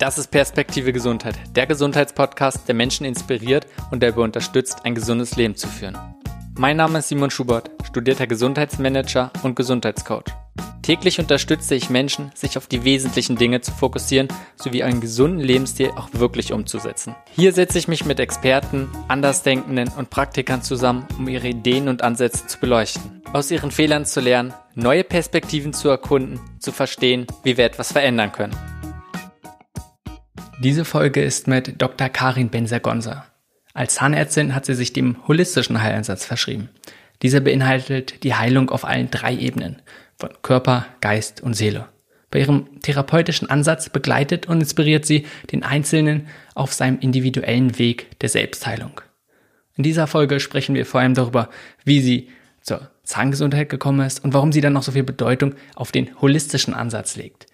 Das ist Perspektive Gesundheit, der Gesundheitspodcast, der Menschen inspiriert und der unterstützt, ein gesundes Leben zu führen. Mein Name ist Simon Schubert, studierter Gesundheitsmanager und Gesundheitscoach. Täglich unterstütze ich Menschen, sich auf die wesentlichen Dinge zu fokussieren sowie einen gesunden Lebensstil auch wirklich umzusetzen. Hier setze ich mich mit Experten, Andersdenkenden und Praktikern zusammen, um ihre Ideen und Ansätze zu beleuchten, aus ihren Fehlern zu lernen, neue Perspektiven zu erkunden, zu verstehen, wie wir etwas verändern können. Diese Folge ist mit Dr. Karin Benzer-Gonser. Als Zahnärztin hat sie sich dem holistischen Heilansatz verschrieben. Dieser beinhaltet die Heilung auf allen drei Ebenen von Körper, Geist und Seele. Bei ihrem therapeutischen Ansatz begleitet und inspiriert sie den Einzelnen auf seinem individuellen Weg der Selbstheilung. In dieser Folge sprechen wir vor allem darüber, wie sie zur Zahngesundheit gekommen ist und warum sie dann noch so viel Bedeutung auf den holistischen Ansatz legt.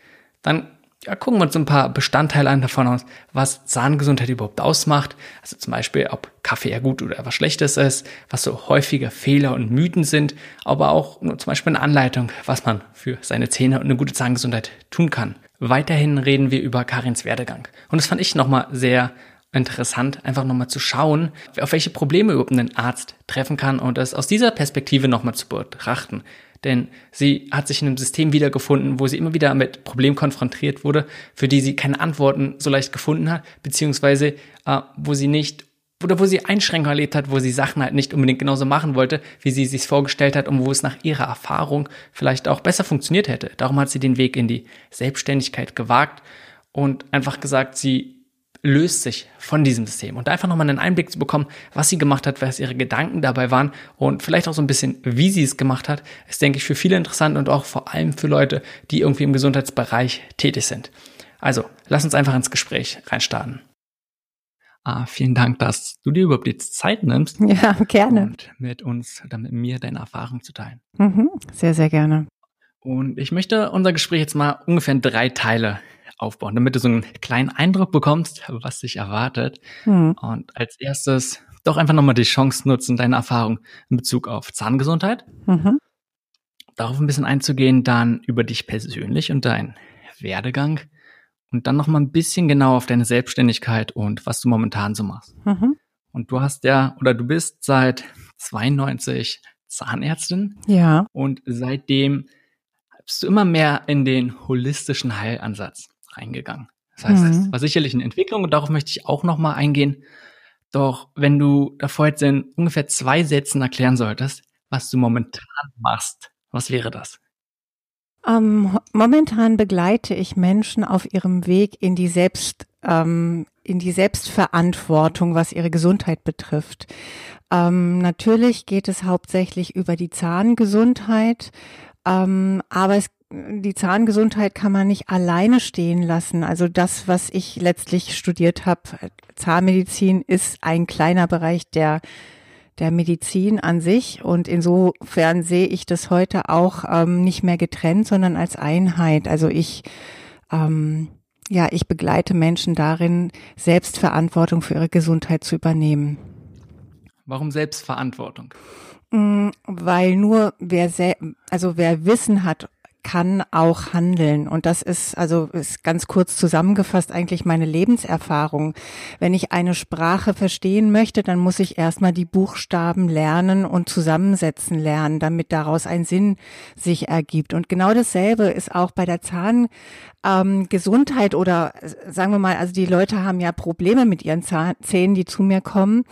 Dann ja, gucken wir uns ein paar Bestandteile an davon aus, was Zahngesundheit überhaupt ausmacht. Also zum Beispiel, ob Kaffee ja gut oder was Schlechtes ist, was so häufige Fehler und Mythen sind, aber auch nur zum Beispiel eine Anleitung, was man für seine Zähne und eine gute Zahngesundheit tun kann. Weiterhin reden wir über Karins Werdegang. Und das fand ich nochmal sehr interessant, einfach nochmal zu schauen, auf welche Probleme überhaupt ein Arzt treffen kann und das aus dieser Perspektive nochmal zu betrachten. Denn sie hat sich in einem System wiedergefunden, wo sie immer wieder mit Problemen konfrontiert wurde, für die sie keine Antworten so leicht gefunden hat, beziehungsweise äh, wo sie nicht oder wo sie Einschränkungen erlebt hat, wo sie Sachen halt nicht unbedingt genauso machen wollte, wie sie sich vorgestellt hat und wo es nach ihrer Erfahrung vielleicht auch besser funktioniert hätte. Darum hat sie den Weg in die Selbstständigkeit gewagt und einfach gesagt, sie löst sich von diesem System. Und einfach nochmal einen Einblick zu bekommen, was sie gemacht hat, was ihre Gedanken dabei waren und vielleicht auch so ein bisschen, wie sie es gemacht hat, ist, denke ich, für viele interessant und auch vor allem für Leute, die irgendwie im Gesundheitsbereich tätig sind. Also, lass uns einfach ins Gespräch reinstarten. Ah, vielen Dank, dass du dir überhaupt die Zeit nimmst. Ja, gerne. Und mit uns, oder mit mir deine Erfahrung zu teilen. Mhm, sehr, sehr gerne. Und ich möchte unser Gespräch jetzt mal ungefähr in drei Teile aufbauen, damit du so einen kleinen Eindruck bekommst, was dich erwartet. Mhm. Und als erstes doch einfach nochmal die Chance nutzen, deine Erfahrung in Bezug auf Zahngesundheit. Mhm. Darauf ein bisschen einzugehen, dann über dich persönlich und deinen Werdegang und dann nochmal ein bisschen genau auf deine Selbstständigkeit und was du momentan so machst. Mhm. Und du hast ja, oder du bist seit 92 Zahnärztin. Ja. Und seitdem bist du immer mehr in den holistischen Heilansatz reingegangen. Das heißt, mhm. das war sicherlich eine Entwicklung und darauf möchte ich auch nochmal eingehen. Doch wenn du davor jetzt in ungefähr zwei Sätzen erklären solltest, was du momentan machst, was wäre das? Ähm, momentan begleite ich Menschen auf ihrem Weg in die Selbst, ähm, in die Selbstverantwortung, was ihre Gesundheit betrifft. Ähm, natürlich geht es hauptsächlich über die Zahngesundheit, ähm, aber es die Zahngesundheit kann man nicht alleine stehen lassen. Also das, was ich letztlich studiert habe, Zahnmedizin ist ein kleiner Bereich der der Medizin an sich und insofern sehe ich das heute auch ähm, nicht mehr getrennt, sondern als Einheit. Also ich ähm, ja, ich begleite Menschen darin, Selbstverantwortung für ihre Gesundheit zu übernehmen. Warum Selbstverantwortung? Mm, weil nur wer, also wer Wissen hat kann auch handeln. Und das ist, also ist ganz kurz zusammengefasst eigentlich meine Lebenserfahrung. Wenn ich eine Sprache verstehen möchte, dann muss ich erstmal die Buchstaben lernen und zusammensetzen lernen, damit daraus ein Sinn sich ergibt. Und genau dasselbe ist auch bei der Zahn, ähm, oder sagen wir mal, also die Leute haben ja Probleme mit ihren Zähnen, die zu mir kommen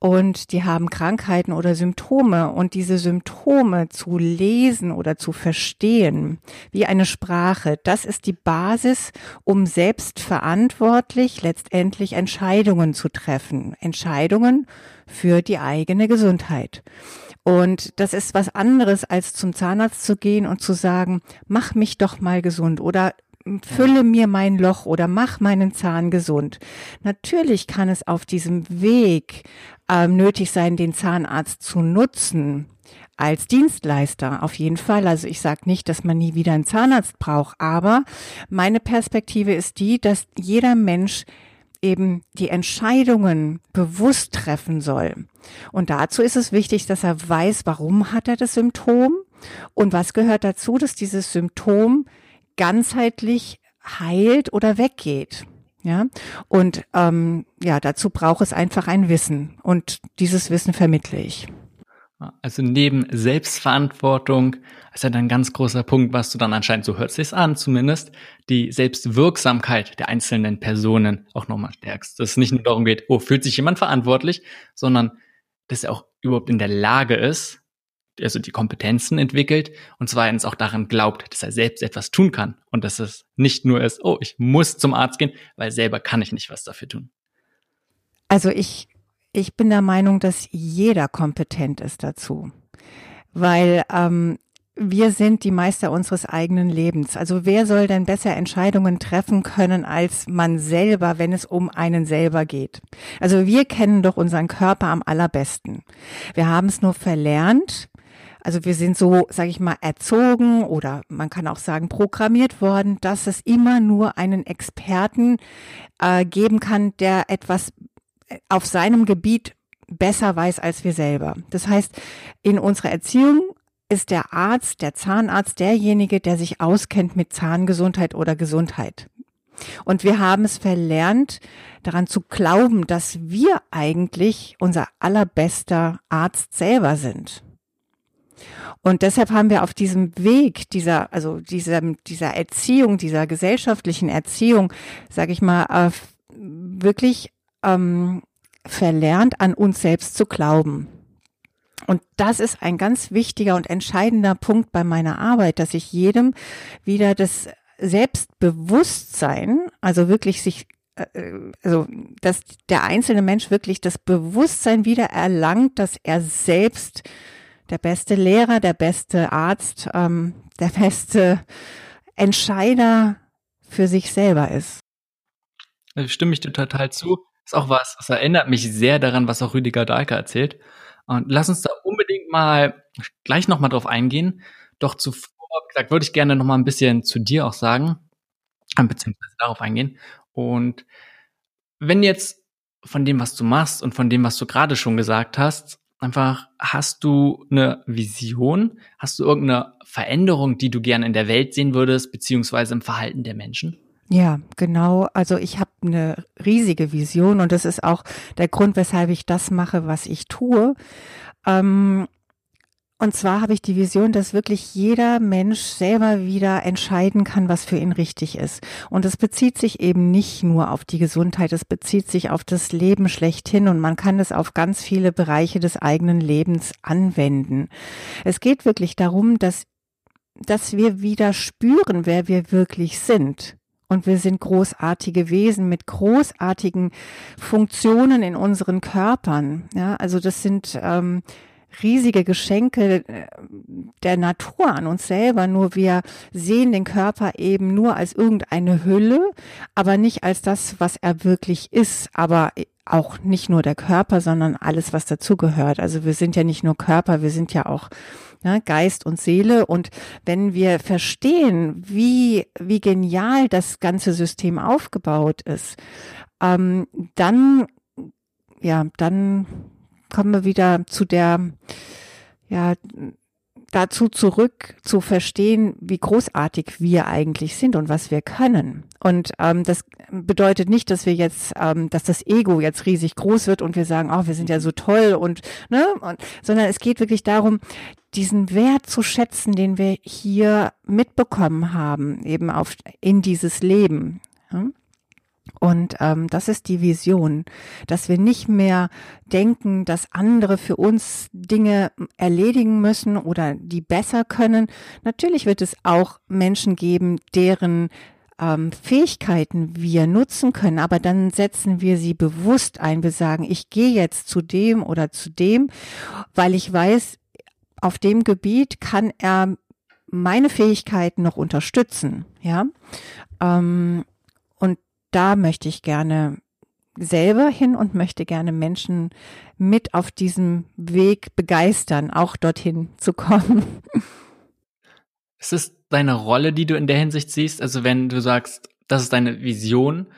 und die haben Krankheiten oder Symptome und diese Symptome zu lesen oder zu verstehen, wie eine Sprache, das ist die Basis, um selbstverantwortlich letztendlich Entscheidungen zu treffen. Entscheidungen für die eigene Gesundheit. Und das ist was anderes, als zum Zahnarzt zu gehen und zu sagen, mach mich doch mal gesund oder fülle mir mein Loch oder mach meinen Zahn gesund. Natürlich kann es auf diesem Weg äh, nötig sein, den Zahnarzt zu nutzen als Dienstleister auf jeden Fall. Also ich sage nicht, dass man nie wieder einen Zahnarzt braucht, aber meine Perspektive ist die, dass jeder Mensch eben die Entscheidungen bewusst treffen soll. Und dazu ist es wichtig, dass er weiß, warum hat er das Symptom und was gehört dazu, dass dieses Symptom ganzheitlich heilt oder weggeht. Ja, und ähm, ja, dazu braucht es einfach ein Wissen und dieses Wissen vermittle ich. Also neben Selbstverantwortung ist ja dann ein ganz großer Punkt, was du dann anscheinend, so hört sich's an zumindest, die Selbstwirksamkeit der einzelnen Personen auch nochmal stärkst. Dass es nicht nur darum geht, oh, fühlt sich jemand verantwortlich, sondern dass er auch überhaupt in der Lage ist, also die Kompetenzen entwickelt und zweitens auch daran glaubt, dass er selbst etwas tun kann und dass es nicht nur ist, oh, ich muss zum Arzt gehen, weil selber kann ich nicht was dafür tun. Also ich ich bin der Meinung, dass jeder kompetent ist dazu, weil ähm, wir sind die Meister unseres eigenen Lebens. Also wer soll denn besser Entscheidungen treffen können als man selber, wenn es um einen selber geht? Also wir kennen doch unseren Körper am allerbesten. Wir haben es nur verlernt. Also wir sind so, sage ich mal, erzogen oder man kann auch sagen programmiert worden, dass es immer nur einen Experten äh, geben kann, der etwas auf seinem Gebiet besser weiß als wir selber. Das heißt, in unserer Erziehung ist der Arzt, der Zahnarzt derjenige, der sich auskennt mit Zahngesundheit oder Gesundheit. Und wir haben es verlernt, daran zu glauben, dass wir eigentlich unser allerbester Arzt selber sind. Und deshalb haben wir auf diesem Weg dieser, also dieser, dieser Erziehung, dieser gesellschaftlichen Erziehung, sage ich mal, äh, wirklich ähm, verlernt, an uns selbst zu glauben. Und das ist ein ganz wichtiger und entscheidender Punkt bei meiner Arbeit, dass ich jedem wieder das Selbstbewusstsein, also wirklich sich äh, also dass der einzelne Mensch wirklich das Bewusstsein wieder erlangt, dass er selbst der beste Lehrer, der beste Arzt, ähm, der beste Entscheider für sich selber ist. Also stimme ich dir total zu. Ist auch was, das erinnert mich sehr daran, was auch Rüdiger Dahlke erzählt. Und lass uns da unbedingt mal gleich nochmal drauf eingehen. Doch zuvor, gesagt, würde ich gerne nochmal ein bisschen zu dir auch sagen, äh, beziehungsweise darauf eingehen. Und wenn jetzt von dem, was du machst und von dem, was du gerade schon gesagt hast, einfach hast du eine Vision? Hast du irgendeine Veränderung, die du gerne in der Welt sehen würdest, beziehungsweise im Verhalten der Menschen? Ja, genau. Also ich habe eine riesige Vision und das ist auch der Grund, weshalb ich das mache, was ich tue. Ähm, und zwar habe ich die Vision, dass wirklich jeder Mensch selber wieder entscheiden kann, was für ihn richtig ist. Und es bezieht sich eben nicht nur auf die Gesundheit, es bezieht sich auf das Leben schlechthin und man kann es auf ganz viele Bereiche des eigenen Lebens anwenden. Es geht wirklich darum, dass, dass wir wieder spüren, wer wir wirklich sind. Und wir sind großartige Wesen mit großartigen Funktionen in unseren Körpern. Ja, also das sind ähm, riesige Geschenke äh, der Natur an uns selber. Nur wir sehen den Körper eben nur als irgendeine Hülle, aber nicht als das, was er wirklich ist. Aber auch nicht nur der Körper, sondern alles, was dazugehört. Also wir sind ja nicht nur Körper, wir sind ja auch ja, Geist und Seele. Und wenn wir verstehen, wie, wie genial das ganze System aufgebaut ist, ähm, dann, ja, dann kommen wir wieder zu der, ja, dazu zurück zu verstehen, wie großartig wir eigentlich sind und was wir können. Und ähm, das bedeutet nicht, dass wir jetzt, ähm, dass das Ego jetzt riesig groß wird und wir sagen, oh, wir sind ja so toll und ne, und, sondern es geht wirklich darum, diesen Wert zu schätzen, den wir hier mitbekommen haben, eben auf in dieses Leben. Hm? Und ähm, das ist die Vision, dass wir nicht mehr denken, dass andere für uns Dinge erledigen müssen oder die besser können. Natürlich wird es auch Menschen geben, deren ähm, Fähigkeiten wir nutzen können, aber dann setzen wir sie bewusst ein. Wir sagen, ich gehe jetzt zu dem oder zu dem, weil ich weiß, auf dem Gebiet kann er meine Fähigkeiten noch unterstützen. Ja. Ähm, da möchte ich gerne selber hin und möchte gerne Menschen mit auf diesem Weg begeistern, auch dorthin zu kommen. Ist es deine Rolle, die du in der Hinsicht siehst? Also wenn du sagst, das ist deine Vision,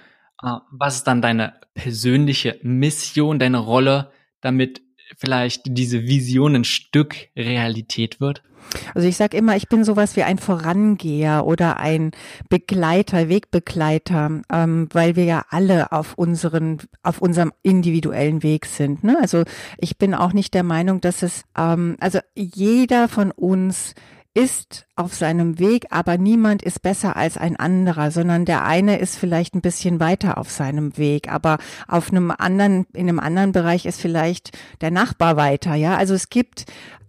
äh, was ist dann deine persönliche Mission, deine Rolle, damit vielleicht diese Vision ein Stück Realität wird? Also ich sage immer, ich bin sowas wie ein Vorangeher oder ein Begleiter, Wegbegleiter, ähm, weil wir ja alle auf unseren, auf unserem individuellen Weg sind. Ne? Also ich bin auch nicht der Meinung, dass es, ähm, also jeder von uns ist auf seinem Weg, aber niemand ist besser als ein anderer, sondern der eine ist vielleicht ein bisschen weiter auf seinem Weg, aber auf einem anderen, in einem anderen Bereich ist vielleicht der Nachbar weiter, ja. Also es gibt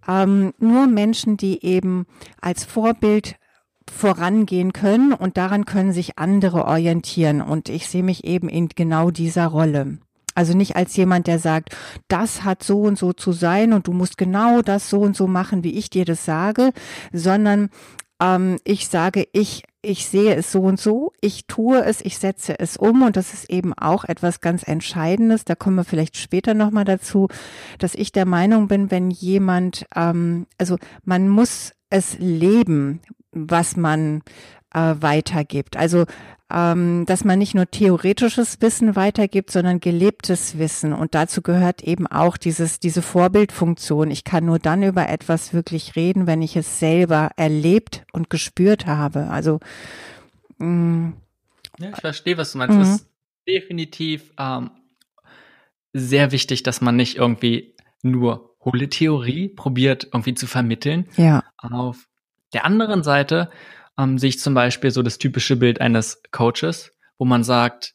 ähm, nur Menschen, die eben als Vorbild vorangehen können und daran können sich andere orientieren. Und ich sehe mich eben in genau dieser Rolle. Also nicht als jemand, der sagt, das hat so und so zu sein und du musst genau das so und so machen, wie ich dir das sage, sondern ähm, ich sage, ich, ich sehe es so und so, ich tue es, ich setze es um und das ist eben auch etwas ganz Entscheidendes. Da kommen wir vielleicht später nochmal dazu, dass ich der Meinung bin, wenn jemand, ähm, also man muss es leben, was man äh, weitergibt. Also ähm, dass man nicht nur theoretisches Wissen weitergibt, sondern gelebtes Wissen. Und dazu gehört eben auch dieses, diese Vorbildfunktion. Ich kann nur dann über etwas wirklich reden, wenn ich es selber erlebt und gespürt habe. Also mh, mm. ja, ich verstehe, was du meinst. Es ist definitiv ähm, sehr wichtig, dass man nicht irgendwie nur hohle Theorie probiert irgendwie zu vermitteln. Ja. Auf der anderen Seite ähm, sehe ich zum Beispiel so das typische Bild eines Coaches, wo man sagt,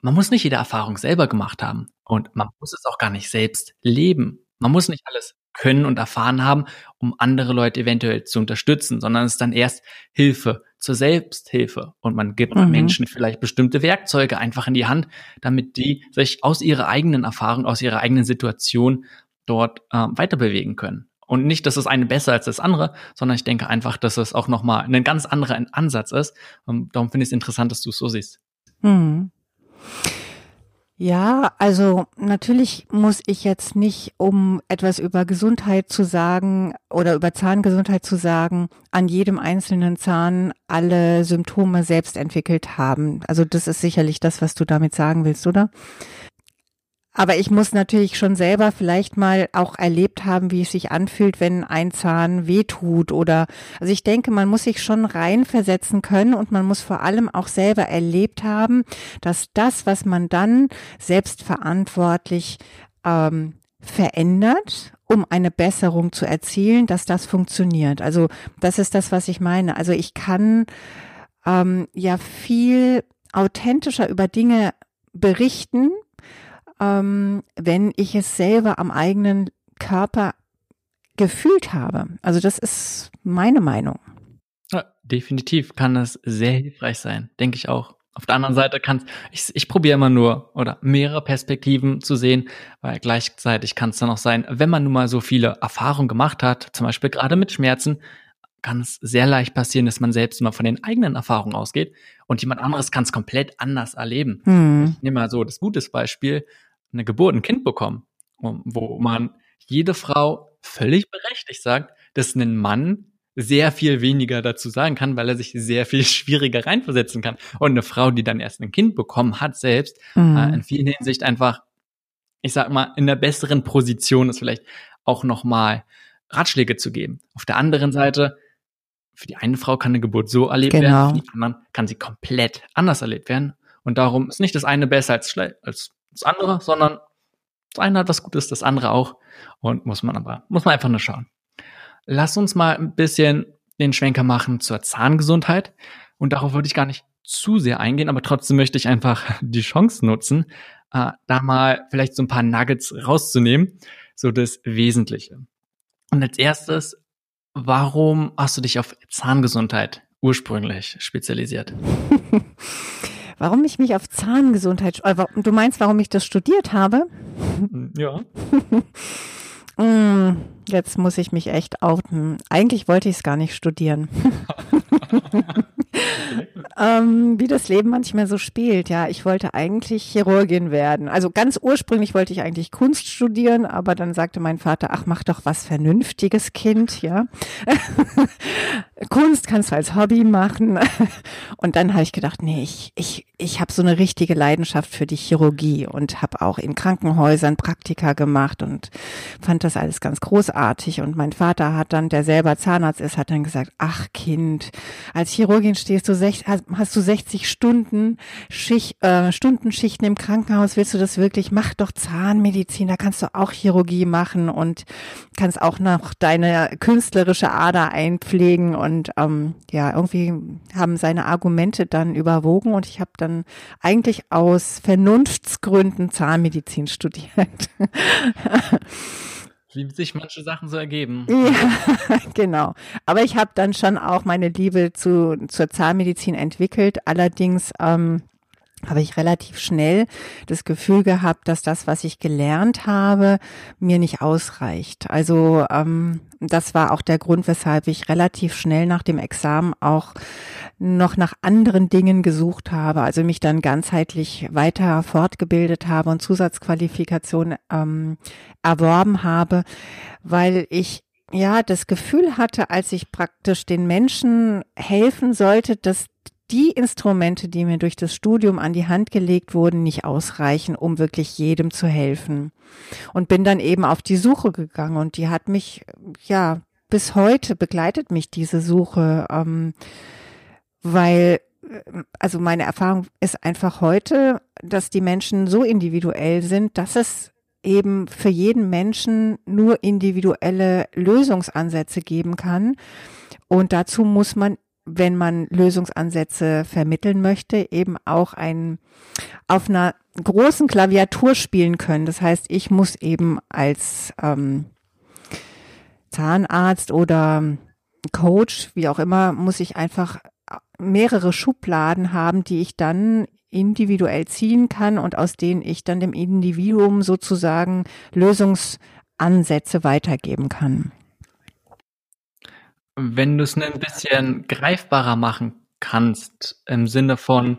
man muss nicht jede Erfahrung selber gemacht haben und man muss es auch gar nicht selbst leben. Man muss nicht alles können und erfahren haben, um andere Leute eventuell zu unterstützen, sondern es ist dann erst Hilfe zur Selbsthilfe und man gibt mhm. Menschen vielleicht bestimmte Werkzeuge einfach in die Hand, damit die sich aus ihrer eigenen Erfahrung, aus ihrer eigenen Situation dort äh, weiter bewegen können. Und nicht, dass das eine besser als das andere, sondern ich denke einfach, dass es auch nochmal ein ganz anderer Ansatz ist. Und darum finde ich es interessant, dass du es so siehst. Hm. Ja, also natürlich muss ich jetzt nicht, um etwas über Gesundheit zu sagen oder über Zahngesundheit zu sagen, an jedem einzelnen Zahn alle Symptome selbst entwickelt haben. Also das ist sicherlich das, was du damit sagen willst, oder? Aber ich muss natürlich schon selber vielleicht mal auch erlebt haben, wie es sich anfühlt, wenn ein Zahn wehtut oder, also ich denke, man muss sich schon reinversetzen können und man muss vor allem auch selber erlebt haben, dass das, was man dann selbstverantwortlich ähm, verändert, um eine Besserung zu erzielen, dass das funktioniert. Also das ist das, was ich meine. Also ich kann ähm, ja viel authentischer über Dinge berichten, ähm, wenn ich es selber am eigenen Körper gefühlt habe. Also das ist meine Meinung. Ja, definitiv kann das sehr hilfreich sein, denke ich auch. Auf der anderen Seite kann ich, ich probiere immer nur oder mehrere Perspektiven zu sehen, weil gleichzeitig kann es dann auch sein, wenn man nun mal so viele Erfahrungen gemacht hat, zum Beispiel gerade mit Schmerzen, kann es sehr leicht passieren, dass man selbst immer von den eigenen Erfahrungen ausgeht und jemand anderes kann es komplett anders erleben. Hm. Ich nehme mal so das gutes Beispiel eine Geburt, ein Kind bekommen, wo man jede Frau völlig berechtigt sagt, dass ein Mann sehr viel weniger dazu sagen kann, weil er sich sehr viel schwieriger reinversetzen kann. Und eine Frau, die dann erst ein Kind bekommen hat, selbst mhm. äh, in vielen Hinsicht einfach, ich sag mal, in der besseren Position ist vielleicht auch nochmal Ratschläge zu geben. Auf der anderen Seite, für die eine Frau kann eine Geburt so erlebt genau. werden, für die anderen kann sie komplett anders erlebt werden. Und darum ist nicht das eine besser als, als das andere, sondern das eine hat was Gutes, das andere auch. Und muss man aber, muss man einfach nur schauen. Lass uns mal ein bisschen den Schwenker machen zur Zahngesundheit. Und darauf würde ich gar nicht zu sehr eingehen, aber trotzdem möchte ich einfach die Chance nutzen, äh, da mal vielleicht so ein paar Nuggets rauszunehmen, so das Wesentliche. Und als erstes, warum hast du dich auf Zahngesundheit ursprünglich spezialisiert? Warum ich mich auf Zahngesundheit, äh, du meinst, warum ich das studiert habe? Ja. Hm, jetzt muss ich mich echt outen. Eigentlich wollte ich es gar nicht studieren. ähm, wie das Leben manchmal so spielt. Ja, ich wollte eigentlich Chirurgin werden. Also ganz ursprünglich wollte ich eigentlich Kunst studieren, aber dann sagte mein Vater, ach, mach doch was Vernünftiges, Kind, ja. Kunst kannst du als Hobby machen. Und dann habe ich gedacht, nee, ich, ich, ich habe so eine richtige Leidenschaft für die Chirurgie und habe auch in Krankenhäusern Praktika gemacht und fand das alles ganz großartig. Und mein Vater hat dann, der selber Zahnarzt ist, hat dann gesagt, ach Kind, als Chirurgin stehst du, sech, hast, du 60 Stunden Schicht, äh, Stundenschichten im Krankenhaus, willst du das wirklich? Mach doch Zahnmedizin, da kannst du auch Chirurgie machen und kannst auch noch deine künstlerische Ader einpflegen. Und ähm, ja, irgendwie haben seine Argumente dann überwogen und ich habe dann eigentlich aus Vernunftsgründen Zahnmedizin studiert. Wie sich manche Sachen so ergeben. Ja, genau. Aber ich habe dann schon auch meine Liebe zu, zur Zahnmedizin entwickelt. Allerdings ähm, habe ich relativ schnell das Gefühl gehabt, dass das, was ich gelernt habe, mir nicht ausreicht. Also ähm, das war auch der Grund, weshalb ich relativ schnell nach dem Examen auch noch nach anderen Dingen gesucht habe, also mich dann ganzheitlich weiter fortgebildet habe und Zusatzqualifikation ähm, erworben habe, weil ich ja das Gefühl hatte, als ich praktisch den Menschen helfen sollte, dass die Instrumente, die mir durch das Studium an die Hand gelegt wurden, nicht ausreichen, um wirklich jedem zu helfen. Und bin dann eben auf die Suche gegangen und die hat mich, ja, bis heute begleitet mich diese Suche, ähm, weil, also meine Erfahrung ist einfach heute, dass die Menschen so individuell sind, dass es eben für jeden Menschen nur individuelle Lösungsansätze geben kann. Und dazu muss man wenn man Lösungsansätze vermitteln möchte, eben auch ein auf einer großen Klaviatur spielen können. Das heißt, ich muss eben als ähm, Zahnarzt oder Coach, wie auch immer, muss ich einfach mehrere Schubladen haben, die ich dann individuell ziehen kann und aus denen ich dann dem Individuum sozusagen Lösungsansätze weitergeben kann. Wenn du es ein bisschen greifbarer machen kannst, im Sinne von,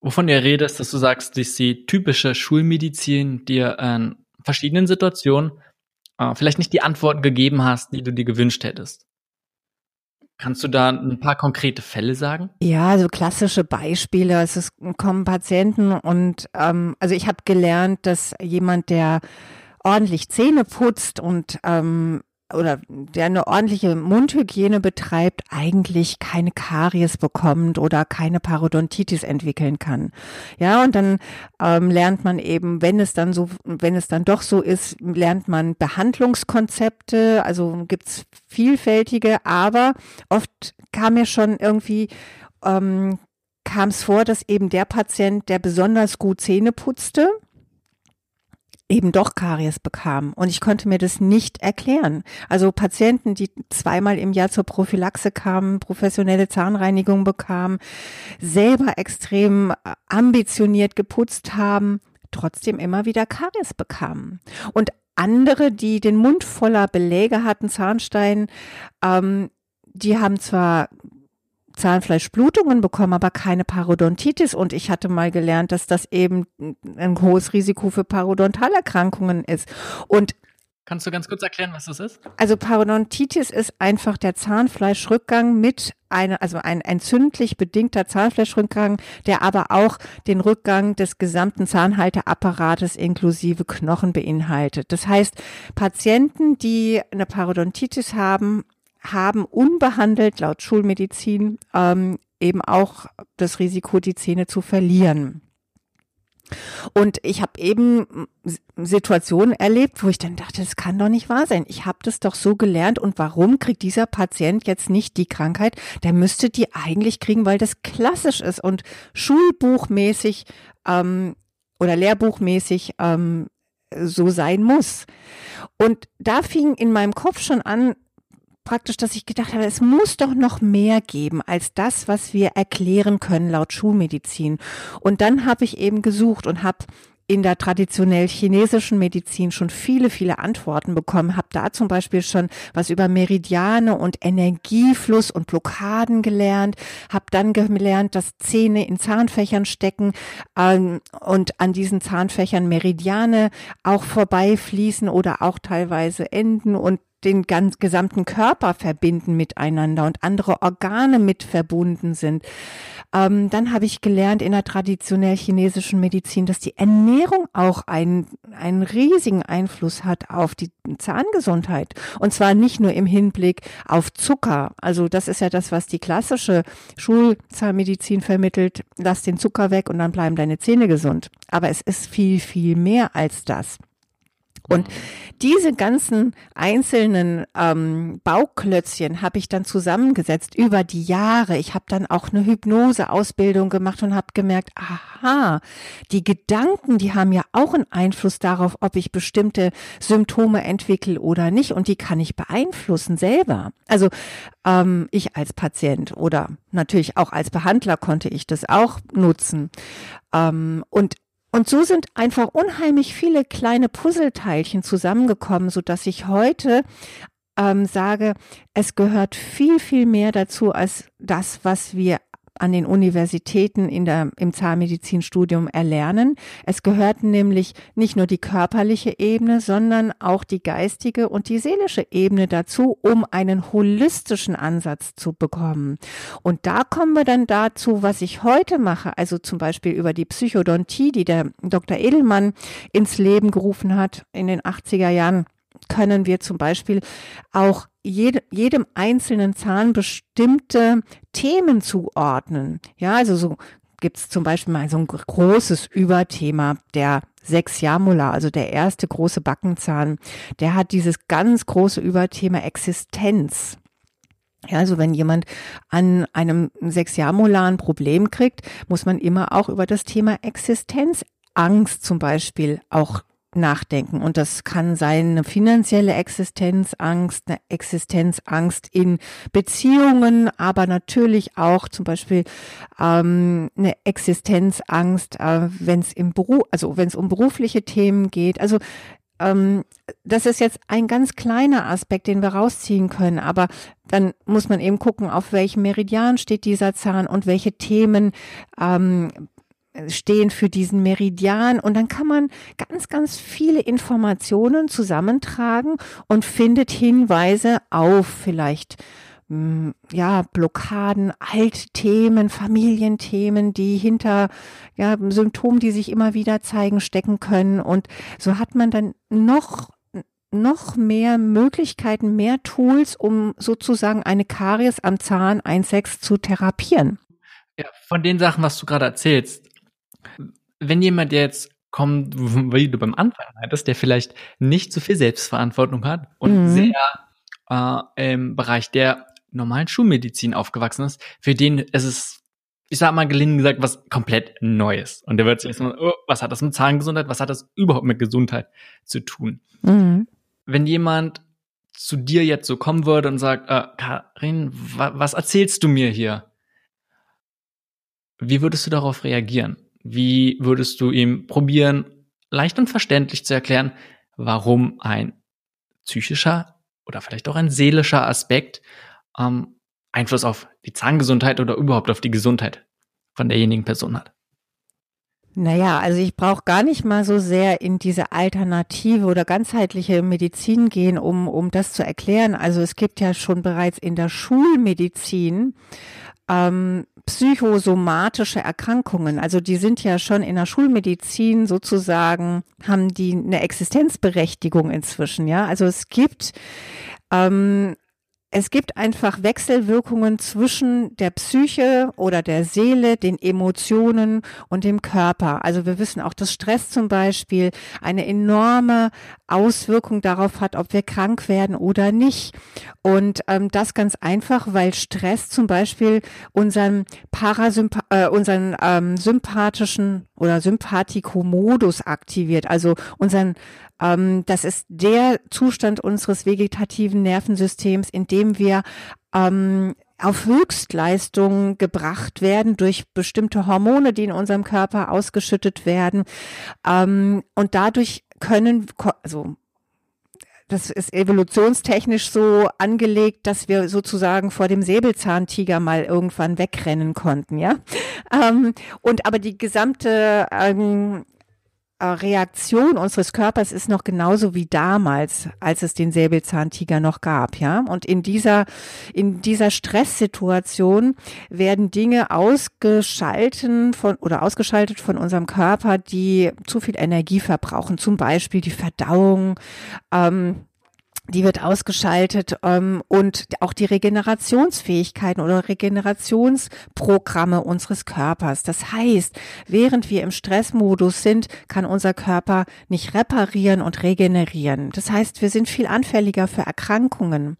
wovon ihr redest, dass du sagst, dass die typische Schulmedizin dir in verschiedenen Situationen äh, vielleicht nicht die Antworten gegeben hast, die du dir gewünscht hättest. Kannst du da ein paar konkrete Fälle sagen? Ja, so klassische Beispiele. Es ist, kommen Patienten und ähm, also ich habe gelernt, dass jemand, der ordentlich Zähne putzt und ähm, oder der eine ordentliche Mundhygiene betreibt, eigentlich keine Karies bekommt oder keine Parodontitis entwickeln kann. Ja, und dann ähm, lernt man eben, wenn es dann so, wenn es dann doch so ist, lernt man Behandlungskonzepte, also gibt's vielfältige, aber oft kam mir schon irgendwie ähm, kam es vor, dass eben der Patient, der besonders gut Zähne putzte, eben doch Karies bekam. Und ich konnte mir das nicht erklären. Also Patienten, die zweimal im Jahr zur Prophylaxe kamen, professionelle Zahnreinigung bekamen, selber extrem äh, ambitioniert geputzt haben, trotzdem immer wieder Karies bekamen. Und andere, die den Mund voller Beläge hatten, Zahnstein, ähm, die haben zwar Zahnfleischblutungen bekommen, aber keine Parodontitis. Und ich hatte mal gelernt, dass das eben ein hohes Risiko für Parodontalerkrankungen ist. Und Kannst du ganz kurz erklären, was das ist? Also Parodontitis ist einfach der Zahnfleischrückgang mit einer, also ein entzündlich bedingter Zahnfleischrückgang, der aber auch den Rückgang des gesamten Zahnhalteapparates inklusive Knochen beinhaltet. Das heißt, Patienten, die eine Parodontitis haben, haben unbehandelt laut Schulmedizin ähm, eben auch das Risiko, die Zähne zu verlieren. Und ich habe eben Situationen erlebt, wo ich dann dachte, das kann doch nicht wahr sein. Ich habe das doch so gelernt und warum kriegt dieser Patient jetzt nicht die Krankheit? Der müsste die eigentlich kriegen, weil das klassisch ist und schulbuchmäßig ähm, oder lehrbuchmäßig ähm, so sein muss. Und da fing in meinem Kopf schon an, praktisch, dass ich gedacht habe, es muss doch noch mehr geben als das, was wir erklären können laut Schulmedizin. Und dann habe ich eben gesucht und habe in der traditionell chinesischen Medizin schon viele, viele Antworten bekommen, habe da zum Beispiel schon was über Meridiane und Energiefluss und Blockaden gelernt, habe dann gelernt, dass Zähne in Zahnfächern stecken ähm, und an diesen Zahnfächern Meridiane auch vorbeifließen oder auch teilweise enden. Und den ganz gesamten Körper verbinden miteinander und andere Organe mit verbunden sind. Ähm, dann habe ich gelernt in der traditionell chinesischen Medizin, dass die Ernährung auch einen, einen riesigen Einfluss hat auf die Zahngesundheit. Und zwar nicht nur im Hinblick auf Zucker. Also das ist ja das, was die klassische Schulzahnmedizin vermittelt. Lass den Zucker weg und dann bleiben deine Zähne gesund. Aber es ist viel, viel mehr als das. Und diese ganzen einzelnen ähm, Bauklötzchen habe ich dann zusammengesetzt über die Jahre. Ich habe dann auch eine Hypnoseausbildung gemacht und habe gemerkt, aha, die Gedanken, die haben ja auch einen Einfluss darauf, ob ich bestimmte Symptome entwickle oder nicht. Und die kann ich beeinflussen selber. Also ähm, ich als Patient oder natürlich auch als Behandler konnte ich das auch nutzen. Ähm, und und so sind einfach unheimlich viele kleine Puzzleteilchen zusammengekommen, so dass ich heute ähm, sage, es gehört viel, viel mehr dazu als das, was wir an den Universitäten in der, im Zahnmedizinstudium erlernen. Es gehört nämlich nicht nur die körperliche Ebene, sondern auch die geistige und die seelische Ebene dazu, um einen holistischen Ansatz zu bekommen. Und da kommen wir dann dazu, was ich heute mache, also zum Beispiel über die Psychodontie, die der Dr. Edelmann ins Leben gerufen hat in den 80er Jahren können wir zum Beispiel auch jede, jedem einzelnen Zahn bestimmte Themen zuordnen. Ja, also so gibt's zum Beispiel mal so ein großes Überthema der sechs Jamula, also der erste große Backenzahn, der hat dieses ganz große Überthema Existenz. Ja, also wenn jemand an einem Sechsjahrmolar ein Problem kriegt, muss man immer auch über das Thema Existenzangst zum Beispiel auch nachdenken. Und das kann sein eine finanzielle Existenzangst, eine Existenzangst in Beziehungen, aber natürlich auch zum Beispiel ähm, eine Existenzangst, äh, wenn es im Beruf, also wenn es um berufliche Themen geht. Also ähm, das ist jetzt ein ganz kleiner Aspekt, den wir rausziehen können, aber dann muss man eben gucken, auf welchem Meridian steht dieser Zahn und welche Themen ähm, stehen für diesen Meridian und dann kann man ganz, ganz viele Informationen zusammentragen und findet Hinweise auf vielleicht hm, ja, Blockaden, Altthemen, Familienthemen, die hinter ja, Symptomen, die sich immer wieder zeigen, stecken können. Und so hat man dann noch noch mehr Möglichkeiten, mehr Tools, um sozusagen eine Karies am Zahn 1,6 zu therapieren. Ja, von den Sachen, was du gerade erzählst, wenn jemand jetzt kommt, wie du beim Anfang meintest, der vielleicht nicht so viel Selbstverantwortung hat und mhm. sehr äh, im Bereich der normalen Schulmedizin aufgewachsen ist, für den ist es, ich sag mal gelinde gesagt, was komplett Neues. Und der wird sich erstmal, oh, was hat das mit Zahngesundheit, was hat das überhaupt mit Gesundheit zu tun? Mhm. Wenn jemand zu dir jetzt so kommen würde und sagt, äh, Karin, wa was erzählst du mir hier? Wie würdest du darauf reagieren? Wie würdest du ihm probieren, leicht und verständlich zu erklären, warum ein psychischer oder vielleicht auch ein seelischer Aspekt ähm, Einfluss auf die Zahngesundheit oder überhaupt auf die Gesundheit von derjenigen Person hat? Naja, also ich brauche gar nicht mal so sehr in diese alternative oder ganzheitliche Medizin gehen, um, um das zu erklären. Also es gibt ja schon bereits in der Schulmedizin ähm, psychosomatische Erkrankungen. Also die sind ja schon in der Schulmedizin sozusagen, haben die eine Existenzberechtigung inzwischen, ja. Also es gibt ähm, es gibt einfach Wechselwirkungen zwischen der Psyche oder der Seele, den Emotionen und dem Körper. Also wir wissen auch, dass Stress zum Beispiel eine enorme Auswirkung darauf hat, ob wir krank werden oder nicht. Und ähm, das ganz einfach, weil Stress zum Beispiel unseren Parasymp äh, unseren ähm, sympathischen oder Sympathikomodus aktiviert, also unseren ähm, das ist der Zustand unseres vegetativen Nervensystems, in dem wir ähm, auf Höchstleistung gebracht werden durch bestimmte Hormone, die in unserem Körper ausgeschüttet werden. Ähm, und dadurch können, also das ist evolutionstechnisch so angelegt, dass wir sozusagen vor dem Säbelzahntiger mal irgendwann wegrennen konnten, ja. Ähm, und aber die gesamte ähm, äh, Reaktion unseres Körpers ist noch genauso wie damals, als es den Säbelzahntiger noch gab, ja. Und in dieser, in dieser Stresssituation werden Dinge ausgeschalten von, oder ausgeschaltet von unserem Körper, die zu viel Energie verbrauchen. Zum Beispiel die Verdauung, ähm, die wird ausgeschaltet ähm, und auch die Regenerationsfähigkeiten oder Regenerationsprogramme unseres Körpers. Das heißt, während wir im Stressmodus sind, kann unser Körper nicht reparieren und regenerieren. Das heißt, wir sind viel anfälliger für Erkrankungen.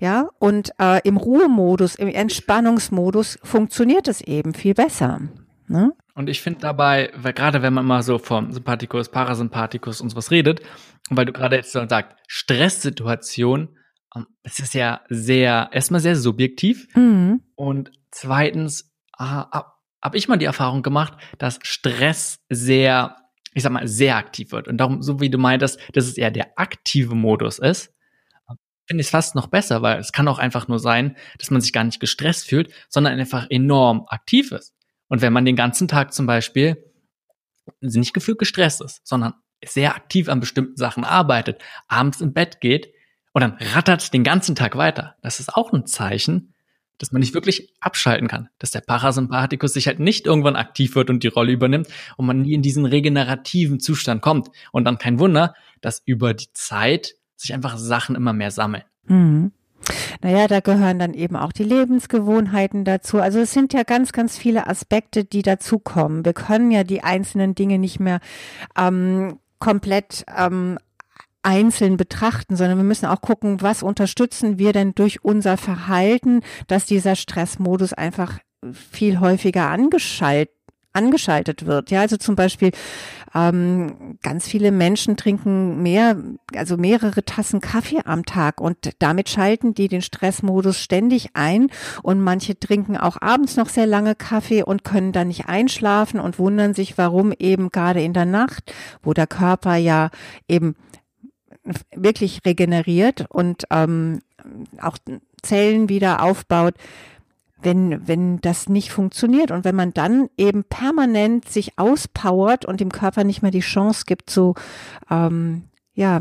Ja, und äh, im Ruhemodus, im Entspannungsmodus funktioniert es eben viel besser. Ne? Und ich finde dabei, weil gerade wenn man mal so vom Sympathikus, Parasympathikus und sowas redet, weil du gerade jetzt so sagst, Stresssituation, ähm, es ist ja sehr, erstmal sehr subjektiv. Mhm. Und zweitens äh, habe hab ich mal die Erfahrung gemacht, dass Stress sehr, ich sag mal, sehr aktiv wird. Und darum, so wie du meintest, dass es eher der aktive Modus ist, finde ich es fast noch besser, weil es kann auch einfach nur sein, dass man sich gar nicht gestresst fühlt, sondern einfach enorm aktiv ist. Und wenn man den ganzen Tag zum Beispiel nicht gefühlt gestresst ist, sondern sehr aktiv an bestimmten Sachen arbeitet, abends im Bett geht und dann rattert den ganzen Tag weiter, das ist auch ein Zeichen, dass man nicht wirklich abschalten kann, dass der Parasympathikus sich halt nicht irgendwann aktiv wird und die Rolle übernimmt und man nie in diesen regenerativen Zustand kommt. Und dann kein Wunder, dass über die Zeit sich einfach Sachen immer mehr sammeln. Mhm. Naja, da gehören dann eben auch die Lebensgewohnheiten dazu. Also es sind ja ganz, ganz viele Aspekte, die dazukommen. Wir können ja die einzelnen Dinge nicht mehr ähm, komplett ähm, einzeln betrachten, sondern wir müssen auch gucken, was unterstützen wir denn durch unser Verhalten, dass dieser Stressmodus einfach viel häufiger angeschaltet angeschaltet wird. Ja, also zum Beispiel ähm, ganz viele Menschen trinken mehr, also mehrere Tassen Kaffee am Tag und damit schalten die den Stressmodus ständig ein und manche trinken auch abends noch sehr lange Kaffee und können dann nicht einschlafen und wundern sich, warum eben gerade in der Nacht, wo der Körper ja eben wirklich regeneriert und ähm, auch Zellen wieder aufbaut, wenn, wenn das nicht funktioniert und wenn man dann eben permanent sich auspowert und dem Körper nicht mehr die Chance gibt, zu, ähm, ja,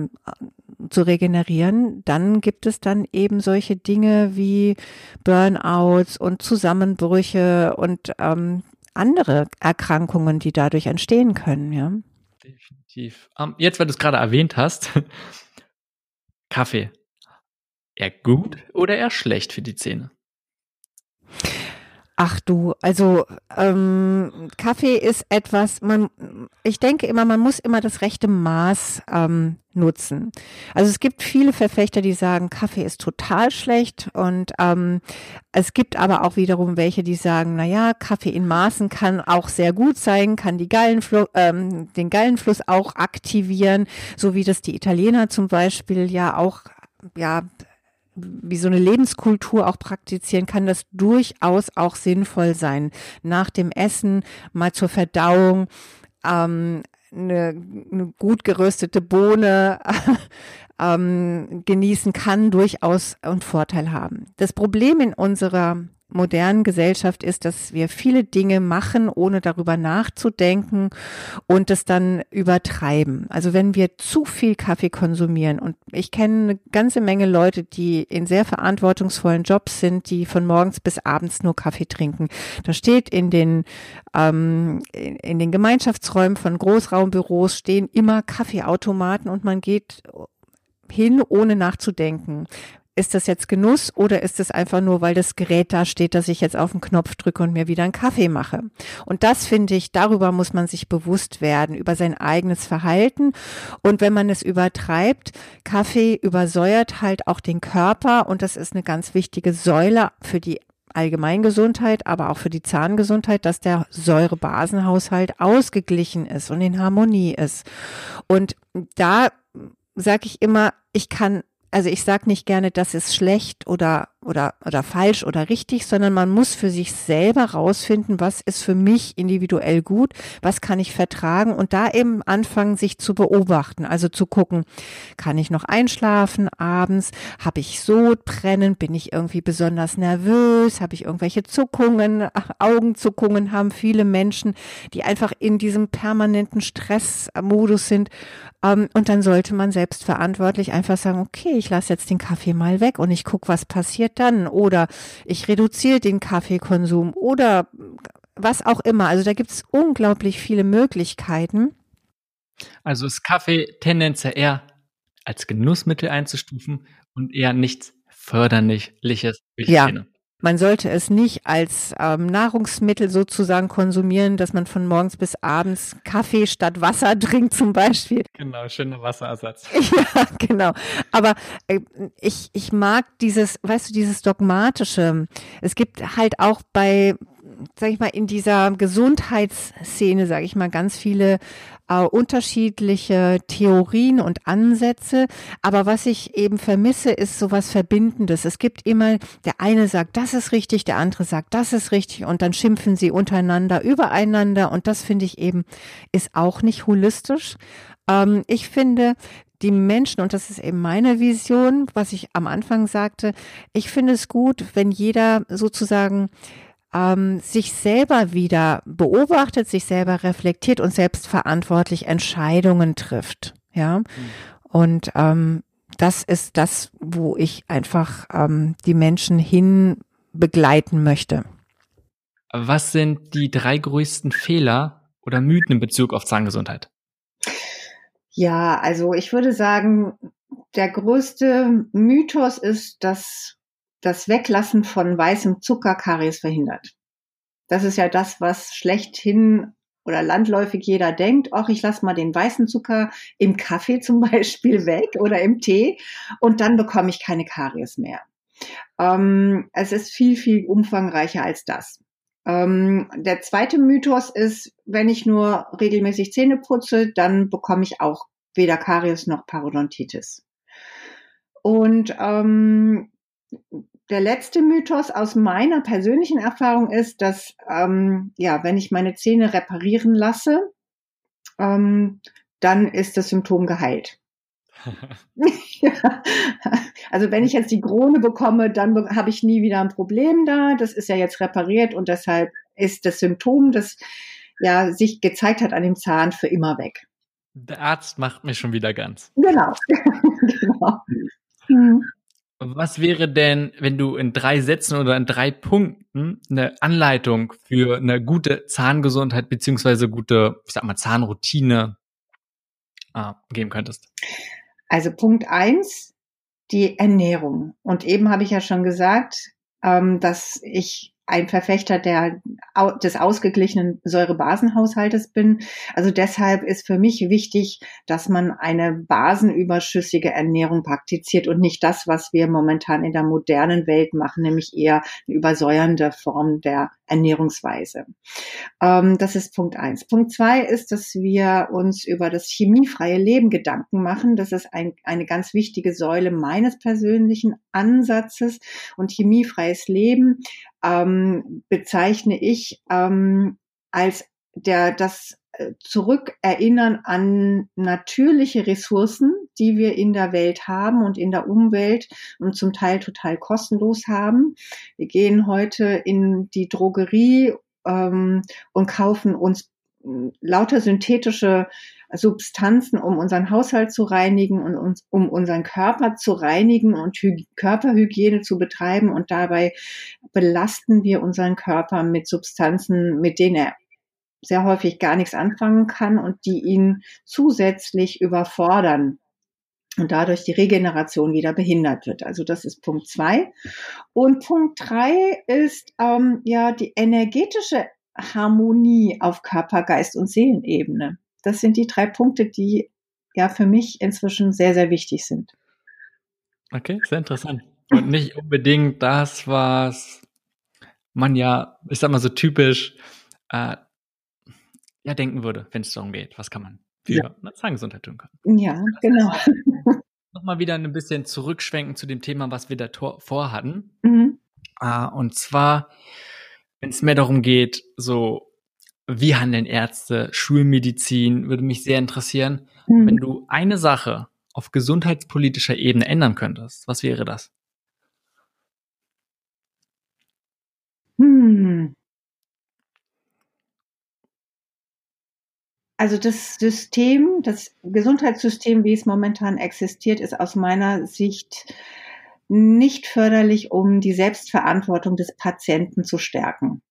zu regenerieren, dann gibt es dann eben solche Dinge wie Burnouts und Zusammenbrüche und ähm, andere Erkrankungen, die dadurch entstehen können, ja. Definitiv. Um, jetzt, weil du es gerade erwähnt hast, Kaffee. Eher gut oder eher schlecht für die Zähne? Ach du, also ähm, Kaffee ist etwas, man, ich denke immer, man muss immer das rechte Maß ähm, nutzen. Also es gibt viele Verfechter, die sagen, Kaffee ist total schlecht und ähm, es gibt aber auch wiederum welche, die sagen, na ja, Kaffee in Maßen kann auch sehr gut sein, kann die Gallenfl ähm, den Gallenfluss auch aktivieren, so wie das die Italiener zum Beispiel ja auch ja wie so eine Lebenskultur auch praktizieren, kann das durchaus auch sinnvoll sein. Nach dem Essen mal zur Verdauung ähm, eine, eine gut geröstete Bohne ähm, genießen kann durchaus einen Vorteil haben. Das Problem in unserer modernen Gesellschaft ist, dass wir viele Dinge machen, ohne darüber nachzudenken und es dann übertreiben. Also wenn wir zu viel Kaffee konsumieren und ich kenne eine ganze Menge Leute, die in sehr verantwortungsvollen Jobs sind, die von morgens bis abends nur Kaffee trinken. Da steht in den ähm, in, in den Gemeinschaftsräumen von Großraumbüros stehen immer Kaffeeautomaten und man geht hin, ohne nachzudenken ist das jetzt Genuss oder ist es einfach nur, weil das Gerät da steht, dass ich jetzt auf den Knopf drücke und mir wieder einen Kaffee mache? Und das finde ich, darüber muss man sich bewusst werden, über sein eigenes Verhalten. Und wenn man es übertreibt, Kaffee übersäuert halt auch den Körper und das ist eine ganz wichtige Säule für die Allgemeingesundheit, aber auch für die Zahngesundheit, dass der Säurebasenhaushalt ausgeglichen ist und in Harmonie ist. Und da sage ich immer, ich kann also ich sage nicht gerne, das ist schlecht oder oder, oder falsch oder richtig, sondern man muss für sich selber rausfinden, was ist für mich individuell gut, was kann ich vertragen und da eben anfangen, sich zu beobachten. Also zu gucken, kann ich noch einschlafen abends? Habe ich Sodbrennen? Bin ich irgendwie besonders nervös? Habe ich irgendwelche Zuckungen? Augenzuckungen haben viele Menschen, die einfach in diesem permanenten Stressmodus sind. Ähm, und dann sollte man selbstverantwortlich einfach sagen, okay, ich lasse jetzt den Kaffee mal weg und ich gucke, was passiert dann. Oder ich reduziere den Kaffeekonsum oder was auch immer. Also da gibt es unglaublich viele Möglichkeiten. Also ist Kaffee tendenziell eher als Genussmittel einzustufen und eher nichts Förderliches. Ja, man sollte es nicht als ähm, Nahrungsmittel sozusagen konsumieren, dass man von morgens bis abends Kaffee statt Wasser trinkt zum Beispiel. Genau, schöner Wasserersatz. Ja, genau. Aber äh, ich, ich mag dieses, weißt du, dieses Dogmatische. Es gibt halt auch bei sag ich mal, in dieser Gesundheitsszene, sage ich mal, ganz viele äh, unterschiedliche Theorien und Ansätze. Aber was ich eben vermisse, ist sowas Verbindendes. Es gibt immer, der eine sagt, das ist richtig, der andere sagt, das ist richtig und dann schimpfen sie untereinander, übereinander und das finde ich eben, ist auch nicht holistisch. Ähm, ich finde, die Menschen, und das ist eben meine Vision, was ich am Anfang sagte, ich finde es gut, wenn jeder sozusagen ähm, sich selber wieder beobachtet, sich selber reflektiert und selbstverantwortlich Entscheidungen trifft. Ja. Mhm. Und ähm, das ist das, wo ich einfach ähm, die Menschen hin begleiten möchte. Was sind die drei größten Fehler oder Mythen in Bezug auf Zahngesundheit? Ja, also ich würde sagen, der größte Mythos ist, dass das Weglassen von weißem Zucker Karies verhindert. Das ist ja das, was schlechthin oder landläufig jeder denkt, ach, ich lasse mal den weißen Zucker im Kaffee zum Beispiel weg oder im Tee und dann bekomme ich keine Karies mehr. Ähm, es ist viel, viel umfangreicher als das. Ähm, der zweite Mythos ist, wenn ich nur regelmäßig Zähne putze, dann bekomme ich auch weder Karies noch Parodontitis. Und ähm, der letzte Mythos aus meiner persönlichen Erfahrung ist, dass ähm, ja, wenn ich meine Zähne reparieren lasse, ähm, dann ist das Symptom geheilt. ja. Also wenn ich jetzt die Krone bekomme, dann be habe ich nie wieder ein Problem da. Das ist ja jetzt repariert und deshalb ist das Symptom, das ja sich gezeigt hat an dem Zahn, für immer weg. Der Arzt macht mich schon wieder ganz. Genau. genau. Hm. Was wäre denn, wenn du in drei Sätzen oder in drei Punkten eine Anleitung für eine gute Zahngesundheit beziehungsweise gute, ich sag mal, Zahnroutine äh, geben könntest? Also Punkt eins, die Ernährung. Und eben habe ich ja schon gesagt, ähm, dass ich ein Verfechter der, des ausgeglichenen Säurebasenhaushaltes bin. Also deshalb ist für mich wichtig, dass man eine basenüberschüssige Ernährung praktiziert und nicht das, was wir momentan in der modernen Welt machen, nämlich eher eine übersäuernde Form der Ernährungsweise. Ähm, das ist Punkt eins. Punkt zwei ist, dass wir uns über das chemiefreie Leben Gedanken machen. Das ist ein, eine ganz wichtige Säule meines persönlichen Ansatzes und chemiefreies Leben ähm, bezeichne ich ähm, als der das äh, Zurückerinnern an natürliche Ressourcen, die wir in der Welt haben und in der Umwelt und zum Teil total kostenlos haben. Wir gehen heute in die Drogerie ähm, und kaufen uns lauter synthetische Substanzen, um unseren Haushalt zu reinigen und uns, um unseren Körper zu reinigen und Hy Körperhygiene zu betreiben. Und dabei belasten wir unseren Körper mit Substanzen, mit denen er sehr häufig gar nichts anfangen kann und die ihn zusätzlich überfordern und dadurch die Regeneration wieder behindert wird. Also das ist Punkt zwei. Und Punkt drei ist ähm, ja die energetische Harmonie auf Körper, Geist und Seelenebene. Das sind die drei Punkte, die ja für mich inzwischen sehr, sehr wichtig sind. Okay, sehr interessant. Und nicht unbedingt das, was man ja, ich sag mal so typisch, äh, ja, denken würde, wenn es darum geht, was kann man für ja. eine Zahngesundheit tun können. Ja, genau. nochmal wieder ein bisschen zurückschwenken zu dem Thema, was wir da vorhatten. Mhm. Uh, und zwar, wenn es mehr darum geht, so wie handeln Ärzte, Schulmedizin, würde mich sehr interessieren. Mhm. Wenn du eine Sache auf gesundheitspolitischer Ebene ändern könntest, was wäre das? Hm. Also das System, das Gesundheitssystem, wie es momentan existiert, ist aus meiner Sicht nicht förderlich, um die Selbstverantwortung des Patienten zu stärken.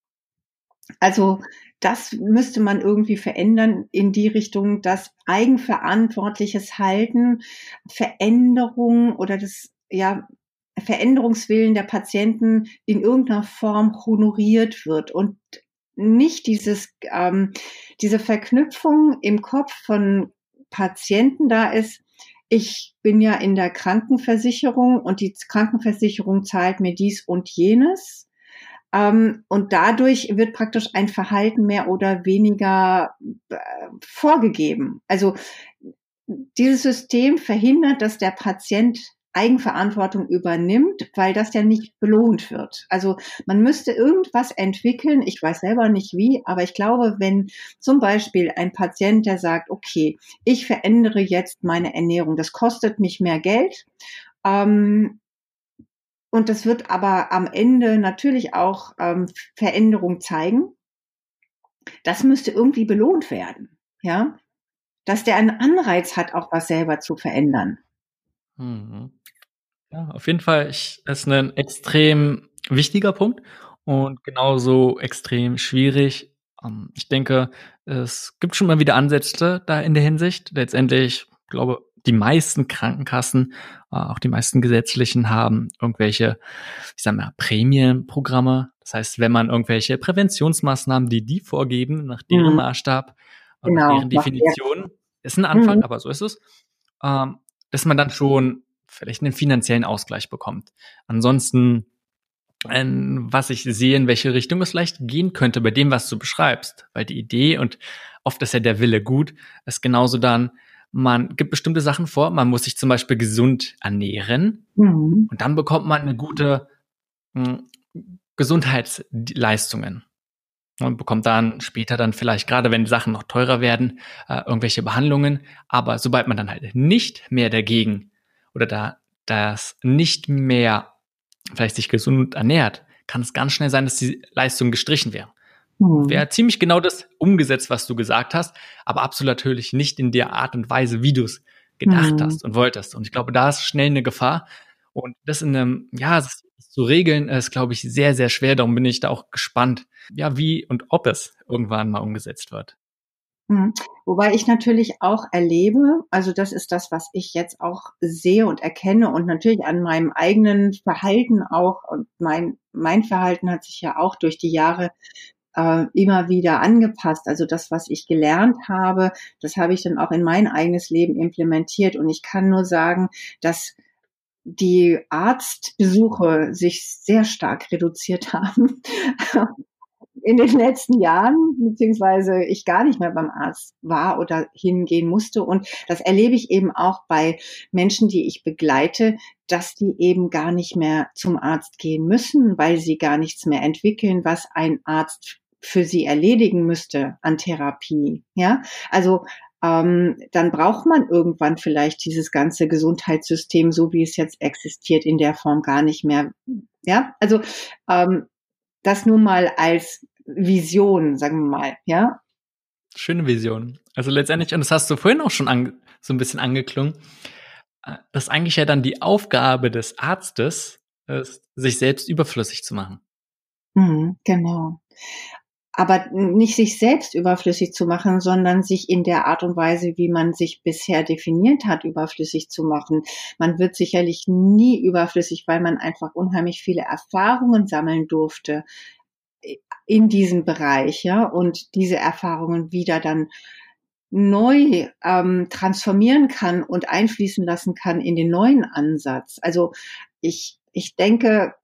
Also das müsste man irgendwie verändern in die Richtung, dass eigenverantwortliches Halten, Veränderung oder das ja Veränderungswillen der Patienten in irgendeiner Form honoriert wird und nicht dieses, ähm, diese Verknüpfung im Kopf von Patienten da ist. Ich bin ja in der Krankenversicherung und die Krankenversicherung zahlt mir dies und jenes. Ähm, und dadurch wird praktisch ein Verhalten mehr oder weniger äh, vorgegeben. Also dieses System verhindert, dass der Patient Eigenverantwortung übernimmt, weil das ja nicht belohnt wird. Also man müsste irgendwas entwickeln, ich weiß selber nicht wie, aber ich glaube, wenn zum Beispiel ein Patient, der sagt, okay, ich verändere jetzt meine Ernährung, das kostet mich mehr Geld, ähm, und das wird aber am Ende natürlich auch ähm, Veränderung zeigen. Das müsste irgendwie belohnt werden, ja, dass der einen Anreiz hat, auch was selber zu verändern. Mhm. Ja, auf jeden Fall ich, ist ein extrem wichtiger Punkt und genauso extrem schwierig. Ähm, ich denke, es gibt schon mal wieder Ansätze da in der Hinsicht. Letztendlich, glaube die meisten Krankenkassen, äh, auch die meisten gesetzlichen haben irgendwelche, ich sag mal, Prämienprogramme. Das heißt, wenn man irgendwelche Präventionsmaßnahmen, die die vorgeben, nach deren mhm. Maßstab und genau, deren Definition, ist ein Anfang, mhm. aber so ist es, ähm, dass man dann schon vielleicht einen finanziellen Ausgleich bekommt. Ansonsten, äh, was ich sehe, in welche Richtung es vielleicht gehen könnte bei dem, was du beschreibst, weil die Idee und oft ist ja der Wille gut, ist genauso dann, man gibt bestimmte Sachen vor, man muss sich zum Beispiel gesund ernähren mhm. und dann bekommt man eine gute mh, hm, Gesundheitsleistungen und bekommt dann später dann vielleicht, gerade wenn Sachen noch teurer werden, äh, irgendwelche Behandlungen. Aber sobald man dann halt nicht mehr dagegen oder da das nicht mehr vielleicht sich gesund ernährt, kann es ganz schnell sein, dass die Leistung gestrichen wäre. Mhm. Wäre ziemlich genau das umgesetzt, was du gesagt hast, aber absolut natürlich nicht in der Art und Weise, wie du es gedacht mhm. hast und wolltest. Und ich glaube, da ist schnell eine Gefahr. Und das in einem, ja, das zu regeln, ist, glaube ich, sehr, sehr schwer. Darum bin ich da auch gespannt, ja, wie und ob es irgendwann mal umgesetzt wird. Mhm. Wobei ich natürlich auch erlebe, also das ist das, was ich jetzt auch sehe und erkenne und natürlich an meinem eigenen Verhalten auch und mein, mein Verhalten hat sich ja auch durch die Jahre äh, immer wieder angepasst. Also das, was ich gelernt habe, das habe ich dann auch in mein eigenes Leben implementiert und ich kann nur sagen, dass die Arztbesuche sich sehr stark reduziert haben in den letzten Jahren, beziehungsweise ich gar nicht mehr beim Arzt war oder hingehen musste. Und das erlebe ich eben auch bei Menschen, die ich begleite, dass die eben gar nicht mehr zum Arzt gehen müssen, weil sie gar nichts mehr entwickeln, was ein Arzt für sie erledigen müsste an Therapie. Ja, also ähm, dann braucht man irgendwann vielleicht dieses ganze Gesundheitssystem, so wie es jetzt existiert, in der Form gar nicht mehr. Ja, also ähm, das nur mal als Vision, sagen wir mal, ja. Schöne Vision. Also letztendlich, und das hast du vorhin auch schon so ein bisschen angeklungen, äh, dass eigentlich ja dann die Aufgabe des Arztes ist, sich selbst überflüssig zu machen. Mhm, genau. Aber nicht sich selbst überflüssig zu machen, sondern sich in der Art und Weise, wie man sich bisher definiert hat, überflüssig zu machen. Man wird sicherlich nie überflüssig, weil man einfach unheimlich viele Erfahrungen sammeln durfte in diesem Bereich, ja, und diese Erfahrungen wieder dann neu ähm, transformieren kann und einfließen lassen kann in den neuen Ansatz. Also ich, ich denke,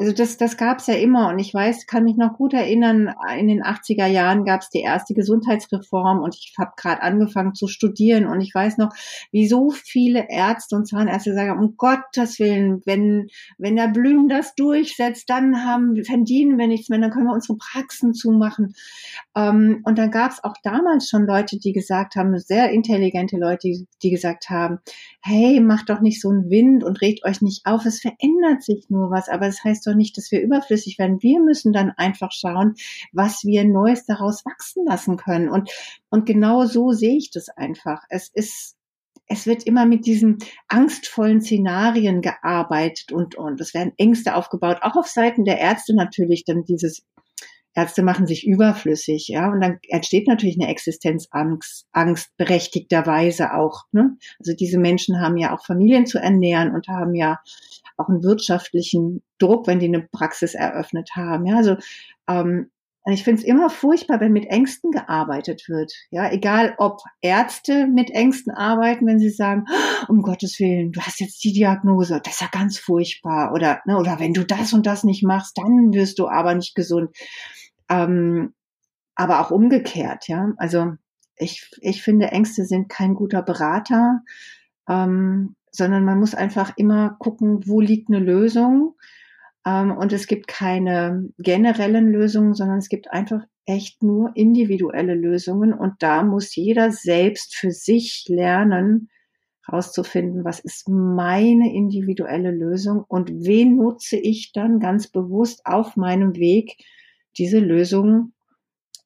also das, das gab es ja immer und ich weiß, kann mich noch gut erinnern, in den 80er Jahren gab es die erste Gesundheitsreform und ich habe gerade angefangen zu studieren und ich weiß noch, wie so viele Ärzte und Zahnärzte sagen, um Gottes Willen, wenn, wenn der Blüm das durchsetzt, dann haben, verdienen wir nichts mehr, dann können wir unsere Praxen zumachen. Ähm, und dann gab es auch damals schon Leute, die gesagt haben, sehr intelligente Leute, die, die gesagt haben, hey, macht doch nicht so einen Wind und regt euch nicht auf, es verändert sich nur was, aber das heißt doch nicht, dass wir überflüssig werden. Wir müssen dann einfach schauen, was wir Neues daraus wachsen lassen können. Und, und genau so sehe ich das einfach. Es ist, es wird immer mit diesen angstvollen Szenarien gearbeitet und, und es werden Ängste aufgebaut, auch auf Seiten der Ärzte natürlich, dann dieses Ärzte machen sich überflüssig, ja, und dann entsteht natürlich eine Existenzangst, Angst berechtigterweise auch. Ne? Also diese Menschen haben ja auch Familien zu ernähren und haben ja auch einen wirtschaftlichen Druck, wenn die eine Praxis eröffnet haben. Ja, also ähm, ich finde es immer furchtbar, wenn mit Ängsten gearbeitet wird. Ja, egal ob Ärzte mit Ängsten arbeiten, wenn sie sagen, um Gottes Willen, du hast jetzt die Diagnose, das ist ja ganz furchtbar. Oder, ne, oder wenn du das und das nicht machst, dann wirst du aber nicht gesund. Ähm, aber auch umgekehrt, ja. Also ich, ich finde, Ängste sind kein guter Berater. Ähm, sondern man muss einfach immer gucken, wo liegt eine Lösung. Ähm, und es gibt keine generellen Lösungen, sondern es gibt einfach echt nur individuelle Lösungen. Und da muss jeder selbst für sich lernen, herauszufinden, was ist meine individuelle Lösung und wen nutze ich dann ganz bewusst auf meinem Weg, diese Lösung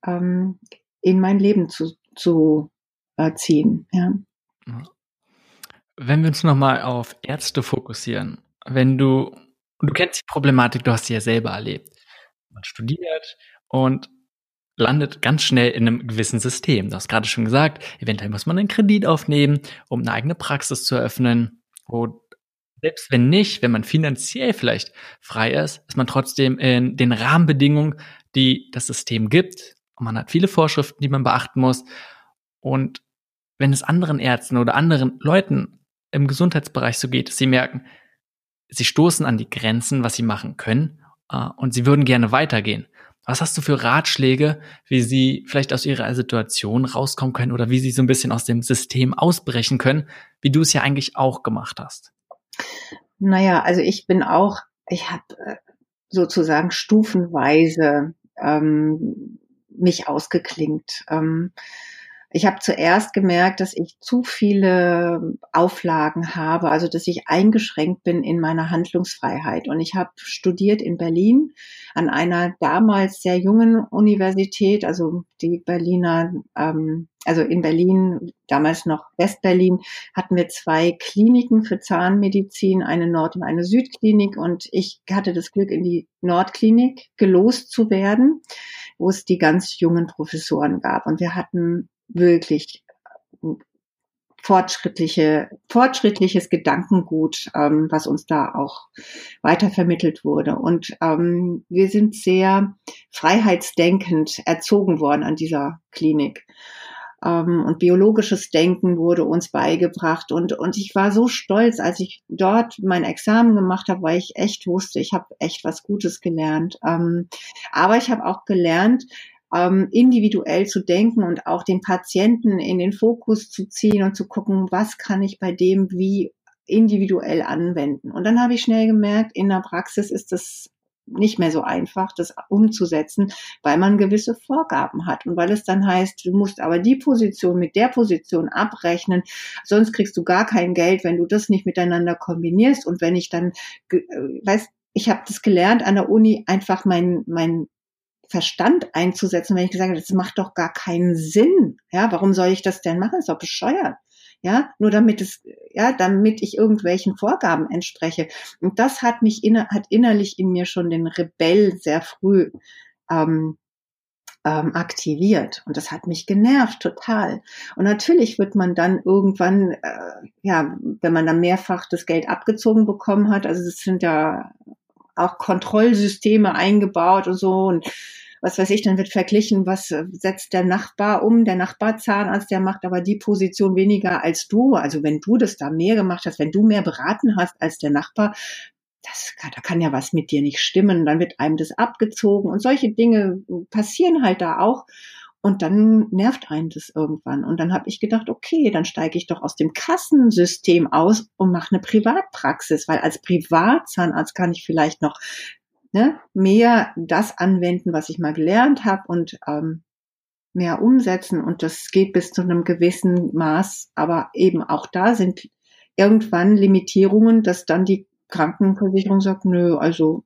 ähm, in mein Leben zu, zu äh, ziehen. Ja. Wenn wir uns nochmal auf Ärzte fokussieren, wenn du, du kennst die Problematik, du hast sie ja selber erlebt. Man studiert und landet ganz schnell in einem gewissen System. Du hast gerade schon gesagt, eventuell muss man einen Kredit aufnehmen, um eine eigene Praxis zu eröffnen. Und selbst wenn nicht, wenn man finanziell vielleicht frei ist, ist man trotzdem in den Rahmenbedingungen, die das System gibt. Und man hat viele Vorschriften, die man beachten muss. Und wenn es anderen Ärzten oder anderen Leuten im Gesundheitsbereich so geht, sie merken, sie stoßen an die Grenzen, was sie machen können, äh, und sie würden gerne weitergehen. Was hast du für Ratschläge, wie sie vielleicht aus ihrer Situation rauskommen können oder wie sie so ein bisschen aus dem System ausbrechen können, wie du es ja eigentlich auch gemacht hast? Naja, also ich bin auch, ich habe äh, sozusagen stufenweise ähm, mich ausgeklingt. Ähm, ich habe zuerst gemerkt, dass ich zu viele Auflagen habe, also dass ich eingeschränkt bin in meiner Handlungsfreiheit. Und ich habe studiert in Berlin an einer damals sehr jungen Universität, also die Berliner, ähm, also in Berlin, damals noch Westberlin, hatten wir zwei Kliniken für Zahnmedizin, eine Nord- und eine Südklinik. Und ich hatte das Glück, in die Nordklinik gelost zu werden, wo es die ganz jungen Professoren gab. Und wir hatten wirklich fortschrittliche, fortschrittliches Gedankengut, ähm, was uns da auch weitervermittelt wurde. Und ähm, wir sind sehr freiheitsdenkend erzogen worden an dieser Klinik. Ähm, und biologisches Denken wurde uns beigebracht. Und, und ich war so stolz, als ich dort mein Examen gemacht habe, weil ich echt wusste, ich habe echt was Gutes gelernt. Ähm, aber ich habe auch gelernt, ähm, individuell zu denken und auch den Patienten in den Fokus zu ziehen und zu gucken, was kann ich bei dem wie individuell anwenden. Und dann habe ich schnell gemerkt, in der Praxis ist das nicht mehr so einfach, das umzusetzen, weil man gewisse Vorgaben hat und weil es dann heißt, du musst aber die Position mit der Position abrechnen, sonst kriegst du gar kein Geld, wenn du das nicht miteinander kombinierst. Und wenn ich dann, äh, weißt, ich habe das gelernt an der Uni, einfach mein, mein Verstand einzusetzen, wenn ich gesagt habe, das macht doch gar keinen Sinn. Ja, warum soll ich das denn machen? Ist doch bescheuert. Ja, nur damit es, ja, damit ich irgendwelchen Vorgaben entspreche. Und das hat mich inner, hat innerlich in mir schon den Rebell sehr früh ähm, ähm, aktiviert und das hat mich genervt total. Und natürlich wird man dann irgendwann, äh, ja, wenn man dann mehrfach das Geld abgezogen bekommen hat, also es sind ja auch Kontrollsysteme eingebaut und so und was weiß ich, dann wird verglichen, was äh, setzt der Nachbar um, der Nachbarzahnarzt, der macht aber die Position weniger als du. Also wenn du das da mehr gemacht hast, wenn du mehr beraten hast als der Nachbar, das, da kann ja was mit dir nicht stimmen, dann wird einem das abgezogen und solche Dinge passieren halt da auch. Und dann nervt einen das irgendwann. Und dann habe ich gedacht, okay, dann steige ich doch aus dem Kassensystem aus und mache eine Privatpraxis, weil als Privatzahnarzt kann ich vielleicht noch ne, mehr das anwenden, was ich mal gelernt habe und ähm, mehr umsetzen. Und das geht bis zu einem gewissen Maß. Aber eben auch da sind irgendwann Limitierungen, dass dann die Krankenversicherung sagt, nö, also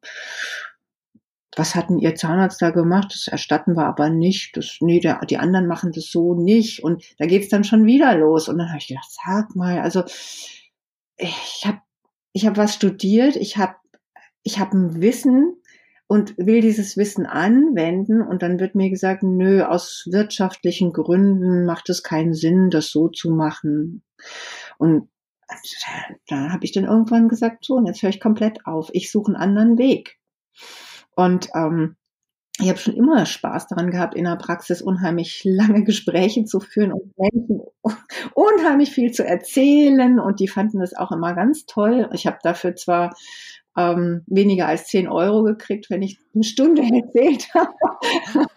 was hatten Ihr Zahnarzt da gemacht? Das erstatten wir aber nicht. Das, nee, der, die anderen machen das so nicht. Und da geht's dann schon wieder los. Und dann habe ich gedacht, sag mal, also ich habe ich hab was studiert, ich habe ich hab ein Wissen und will dieses Wissen anwenden und dann wird mir gesagt, nö, aus wirtschaftlichen Gründen macht es keinen Sinn, das so zu machen. Und da habe ich dann irgendwann gesagt, so, und jetzt höre ich komplett auf. Ich suche einen anderen Weg. Und ähm, ich habe schon immer Spaß daran gehabt, in der Praxis unheimlich lange Gespräche zu führen und Menschen unheimlich viel zu erzählen. Und die fanden das auch immer ganz toll. Ich habe dafür zwar ähm, weniger als 10 Euro gekriegt, wenn ich eine Stunde erzählt habe.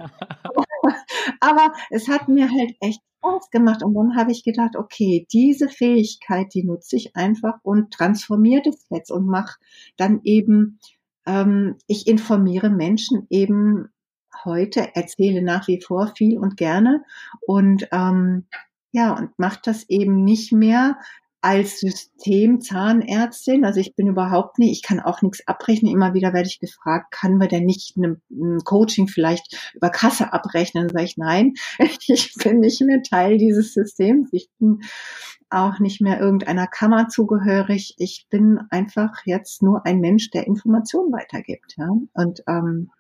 Aber es hat mir halt echt Spaß gemacht. Und dann habe ich gedacht, okay, diese Fähigkeit, die nutze ich einfach und transformiere das jetzt und mache dann eben ähm, ich informiere Menschen eben heute, erzähle nach wie vor viel und gerne und ähm, ja, und mache das eben nicht mehr als Systemzahnärztin, also ich bin überhaupt nicht, ich kann auch nichts abrechnen. Immer wieder werde ich gefragt, kann wir denn nicht ein Coaching vielleicht über Kasse abrechnen? Dann sage ich, nein, ich bin nicht mehr Teil dieses Systems. Ich bin auch nicht mehr irgendeiner Kammer zugehörig. Ich bin einfach jetzt nur ein Mensch, der Informationen weitergibt. Ja? Und ähm,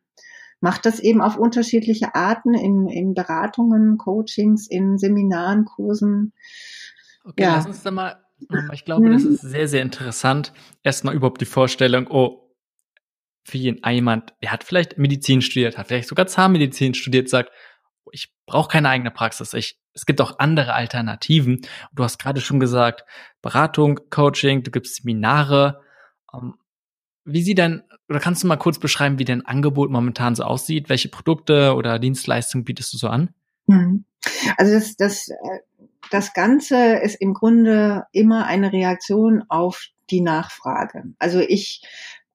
macht das eben auf unterschiedliche Arten in, in Beratungen, Coachings, in Seminaren, Kursen. Okay, ja. lass uns da mal ich glaube, das mhm. ist sehr, sehr interessant. Erstmal überhaupt die Vorstellung, oh, für jemand, der hat vielleicht Medizin studiert, hat vielleicht sogar Zahnmedizin studiert, sagt, oh, ich brauche keine eigene Praxis. Ich, es gibt auch andere Alternativen. Du hast gerade schon gesagt, Beratung, Coaching, du gibst Seminare. Ähm, wie sieht denn, oder kannst du mal kurz beschreiben, wie dein Angebot momentan so aussieht? Welche Produkte oder Dienstleistungen bietest du so an? Mhm. Also das, das äh, das Ganze ist im Grunde immer eine Reaktion auf die Nachfrage. Also ich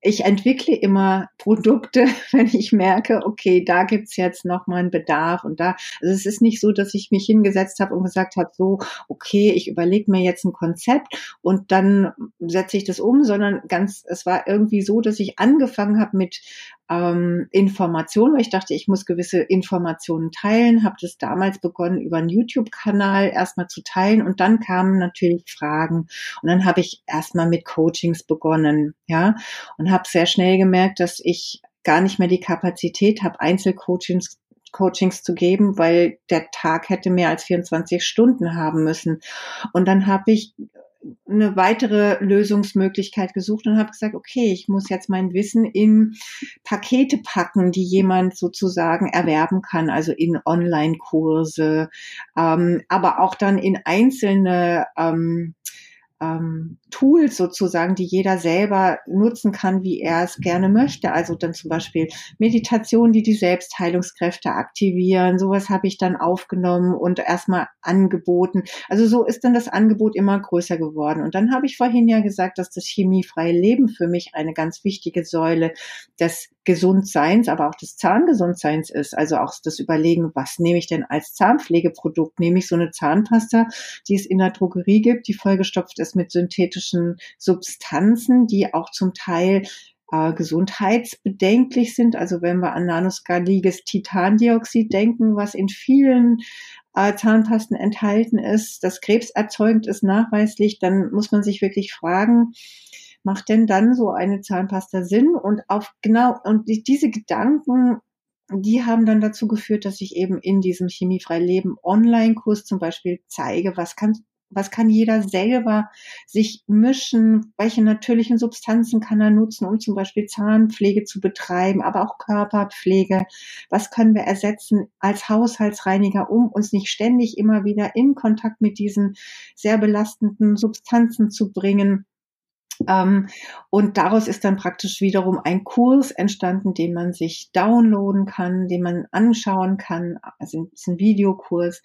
ich entwickle immer Produkte, wenn ich merke, okay, da gibt's jetzt noch mal einen Bedarf und da. Also es ist nicht so, dass ich mich hingesetzt habe und gesagt habe, so, okay, ich überlege mir jetzt ein Konzept und dann setze ich das um, sondern ganz, es war irgendwie so, dass ich angefangen habe mit ähm, Informationen, weil ich dachte, ich muss gewisse Informationen teilen, habe das damals begonnen, über einen YouTube-Kanal erstmal zu teilen und dann kamen natürlich Fragen und dann habe ich erstmal mit Coachings begonnen, ja, und habe sehr schnell gemerkt, dass ich gar nicht mehr die Kapazität habe, Einzelcoachings Coachings zu geben, weil der Tag hätte mehr als 24 Stunden haben müssen. Und dann habe ich eine weitere Lösungsmöglichkeit gesucht und habe gesagt, okay, ich muss jetzt mein Wissen in Pakete packen, die jemand sozusagen erwerben kann, also in Online-Kurse, ähm, aber auch dann in einzelne ähm, ähm, Tools sozusagen, die jeder selber nutzen kann, wie er es gerne möchte. Also dann zum Beispiel Meditation, die die Selbstheilungskräfte aktivieren. Sowas habe ich dann aufgenommen und erstmal angeboten. Also so ist dann das Angebot immer größer geworden. Und dann habe ich vorhin ja gesagt, dass das chemiefreie Leben für mich eine ganz wichtige Säule des Gesundseins, aber auch des Zahngesundseins ist. Also auch das Überlegen, was nehme ich denn als Zahnpflegeprodukt? Nehme ich so eine Zahnpasta, die es in der Drogerie gibt, die vollgestopft ist mit synthetischen Substanzen, die auch zum Teil äh, gesundheitsbedenklich sind. Also wenn wir an nanoskaliges Titandioxid denken, was in vielen äh, Zahnpasten enthalten ist, das krebserzeugend ist nachweislich, dann muss man sich wirklich fragen, macht denn dann so eine Zahnpasta Sinn? Und auf genau, und diese Gedanken, die haben dann dazu geführt, dass ich eben in diesem chemiefrei Leben Online-Kurs zum Beispiel zeige, was kann was kann jeder selber sich mischen? Welche natürlichen Substanzen kann er nutzen, um zum Beispiel Zahnpflege zu betreiben, aber auch Körperpflege? Was können wir ersetzen als Haushaltsreiniger, um uns nicht ständig immer wieder in Kontakt mit diesen sehr belastenden Substanzen zu bringen? Ähm, und daraus ist dann praktisch wiederum ein Kurs entstanden, den man sich downloaden kann, den man anschauen kann. Also es ist ein Videokurs.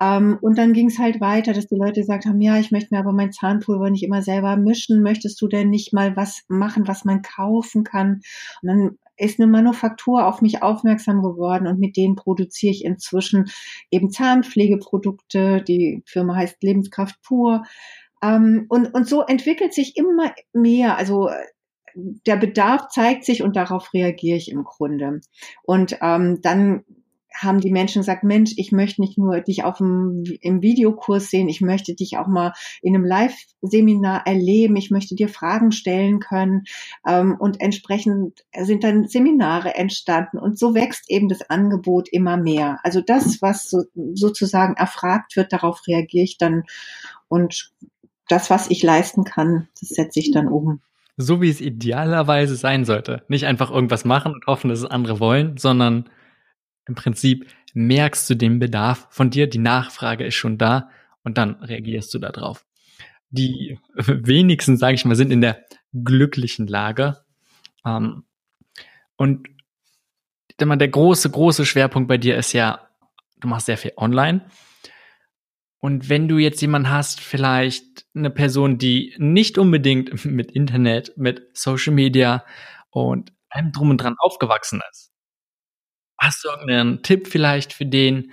Ähm, und dann ging es halt weiter, dass die Leute gesagt haben, ja, ich möchte mir aber mein Zahnpulver nicht immer selber mischen. Möchtest du denn nicht mal was machen, was man kaufen kann? Und dann ist eine Manufaktur auf mich aufmerksam geworden und mit denen produziere ich inzwischen eben Zahnpflegeprodukte. Die Firma heißt Lebenskraft pur. Ähm, und, und so entwickelt sich immer mehr. Also der Bedarf zeigt sich und darauf reagiere ich im Grunde. Und ähm, dann haben die Menschen gesagt, Mensch, ich möchte nicht nur dich auf dem, im Videokurs sehen, ich möchte dich auch mal in einem Live-Seminar erleben, ich möchte dir Fragen stellen können. Ähm, und entsprechend sind dann Seminare entstanden. Und so wächst eben das Angebot immer mehr. Also das, was so, sozusagen erfragt wird, darauf reagiere ich dann. Und das, was ich leisten kann, das setze ich dann um. So wie es idealerweise sein sollte. Nicht einfach irgendwas machen und hoffen, dass es andere wollen, sondern im Prinzip merkst du den Bedarf von dir, die Nachfrage ist schon da und dann reagierst du darauf. Die wenigsten, sage ich mal, sind in der glücklichen Lage. Ähm, und der große, große Schwerpunkt bei dir ist ja, du machst sehr viel online und wenn du jetzt jemanden hast, vielleicht eine Person, die nicht unbedingt mit Internet, mit Social Media und allem drum und dran aufgewachsen ist, hast du irgendeinen Tipp vielleicht für den,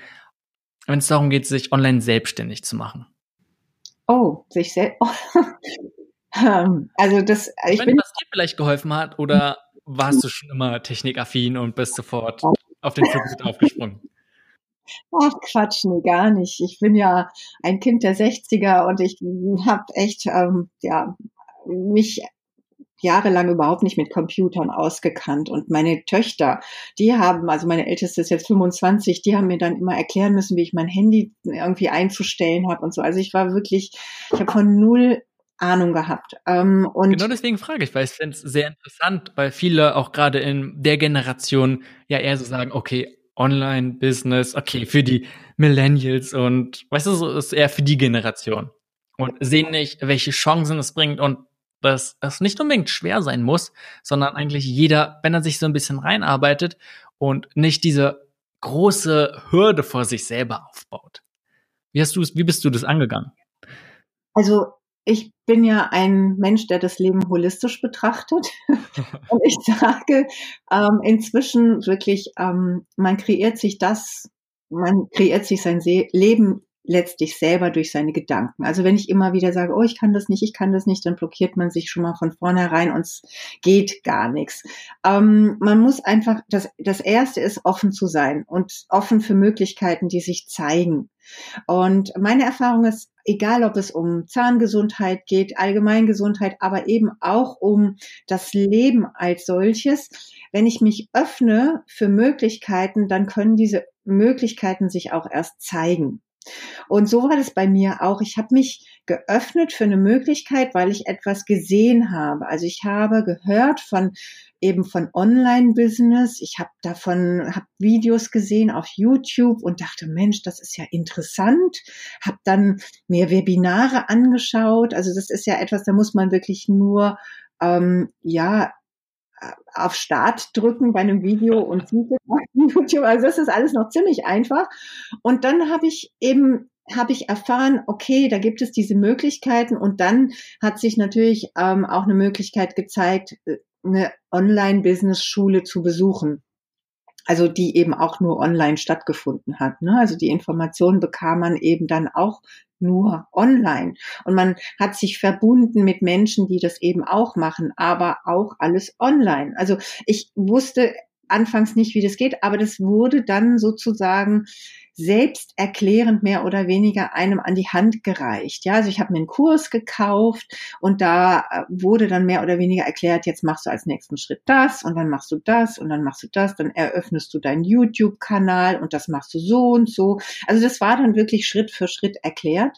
wenn es darum geht, sich online selbstständig zu machen? Oh, sich selbst. Ähm, also das, ich wenn bin, was dir vielleicht geholfen hat oder warst du schon immer technikaffin und bist sofort auf den Zug aufgesprungen? Ach Quatsch, nee, gar nicht. Ich bin ja ein Kind der 60er und ich habe echt ähm, ja mich jahrelang überhaupt nicht mit Computern ausgekannt. Und meine Töchter, die haben, also meine älteste ist jetzt 25, die haben mir dann immer erklären müssen, wie ich mein Handy irgendwie einzustellen habe und so. Also ich war wirklich, ich habe von null Ahnung gehabt. Ähm, und genau deswegen frage ich, weil ich finde es sehr interessant, weil viele auch gerade in der Generation ja eher so sagen, okay, Online-Business, okay, für die Millennials und weißt du, so ist eher für die Generation. Und sehen nicht, welche Chancen es bringt und dass es nicht unbedingt schwer sein muss, sondern eigentlich jeder, wenn er sich so ein bisschen reinarbeitet und nicht diese große Hürde vor sich selber aufbaut. Wie hast du es, wie bist du das angegangen? Also ich bin ja ein Mensch, der das Leben holistisch betrachtet. und ich sage ähm, inzwischen wirklich, ähm, man kreiert sich das, man kreiert sich sein Se Leben letztlich selber durch seine Gedanken. Also wenn ich immer wieder sage, oh, ich kann das nicht, ich kann das nicht, dann blockiert man sich schon mal von vornherein und es geht gar nichts. Ähm, man muss einfach, das, das erste ist offen zu sein und offen für Möglichkeiten, die sich zeigen. Und meine Erfahrung ist, egal ob es um Zahngesundheit geht, Allgemeingesundheit, aber eben auch um das Leben als solches, wenn ich mich öffne für Möglichkeiten, dann können diese Möglichkeiten sich auch erst zeigen. Und so war das bei mir auch. Ich habe mich geöffnet für eine Möglichkeit, weil ich etwas gesehen habe. Also ich habe gehört von eben von Online-Business. Ich habe davon hab Videos gesehen auf YouTube und dachte, Mensch, das ist ja interessant. Habe dann mir Webinare angeschaut. Also das ist ja etwas, da muss man wirklich nur ähm, ja auf Start drücken bei einem Video und YouTube. Also das ist alles noch ziemlich einfach. Und dann habe ich eben habe ich erfahren, okay, da gibt es diese Möglichkeiten und dann hat sich natürlich ähm, auch eine Möglichkeit gezeigt, äh, eine Online-Business-Schule zu besuchen. Also die eben auch nur online stattgefunden hat. Ne? Also die Informationen bekam man eben dann auch nur online. Und man hat sich verbunden mit Menschen, die das eben auch machen, aber auch alles online. Also ich wusste anfangs nicht, wie das geht, aber das wurde dann sozusagen selbst erklärend mehr oder weniger einem an die Hand gereicht. Ja, also ich habe mir einen Kurs gekauft und da äh, wurde dann mehr oder weniger erklärt, jetzt machst du als nächsten Schritt das und dann machst du das und dann machst du das, dann eröffnest du deinen YouTube-Kanal und das machst du so und so. Also das war dann wirklich Schritt für Schritt erklärt,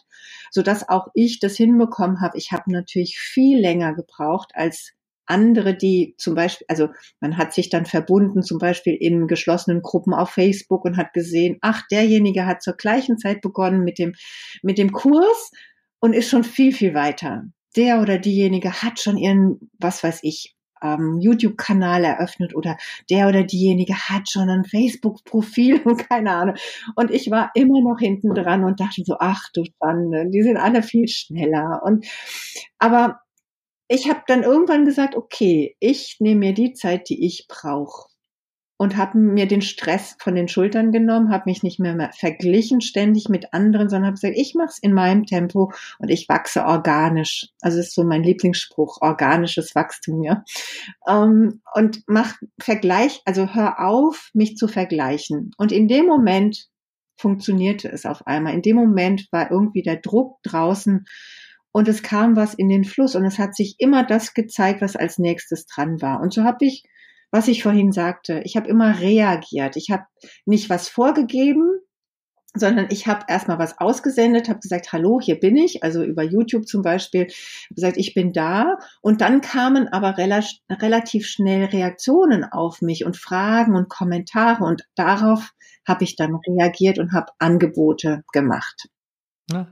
so dass auch ich das hinbekommen habe. Ich habe natürlich viel länger gebraucht als andere, die zum Beispiel, also man hat sich dann verbunden, zum Beispiel in geschlossenen Gruppen auf Facebook und hat gesehen, ach, derjenige hat zur gleichen Zeit begonnen mit dem, mit dem Kurs und ist schon viel, viel weiter. der oder diejenige hat schon ihren, was weiß ich, ähm, YouTube-Kanal eröffnet oder der oder diejenige hat schon ein Facebook-Profil und keine Ahnung. Und ich war immer noch hinten dran und dachte so, ach du Schande, die sind alle viel schneller. Und aber ich habe dann irgendwann gesagt, okay, ich nehme mir die Zeit, die ich brauche und habe mir den Stress von den Schultern genommen, habe mich nicht mehr, verglichen ständig mit anderen, sondern habe gesagt, ich mache es in meinem Tempo und ich wachse organisch. Also ist so mein Lieblingsspruch, organisches Wachstum, ja. Ähm, und mach Vergleich, also hör auf, mich zu vergleichen. Und in dem Moment funktionierte es auf einmal. In dem Moment war irgendwie der Druck draußen und es kam was in den Fluss und es hat sich immer das gezeigt, was als nächstes dran war. Und so habe ich was ich vorhin sagte. Ich habe immer reagiert. Ich habe nicht was vorgegeben, sondern ich habe erstmal was ausgesendet, habe gesagt, hallo, hier bin ich, also über YouTube zum Beispiel, habe gesagt, ich bin da. Und dann kamen aber rela relativ schnell Reaktionen auf mich und Fragen und Kommentare und darauf habe ich dann reagiert und habe Angebote gemacht.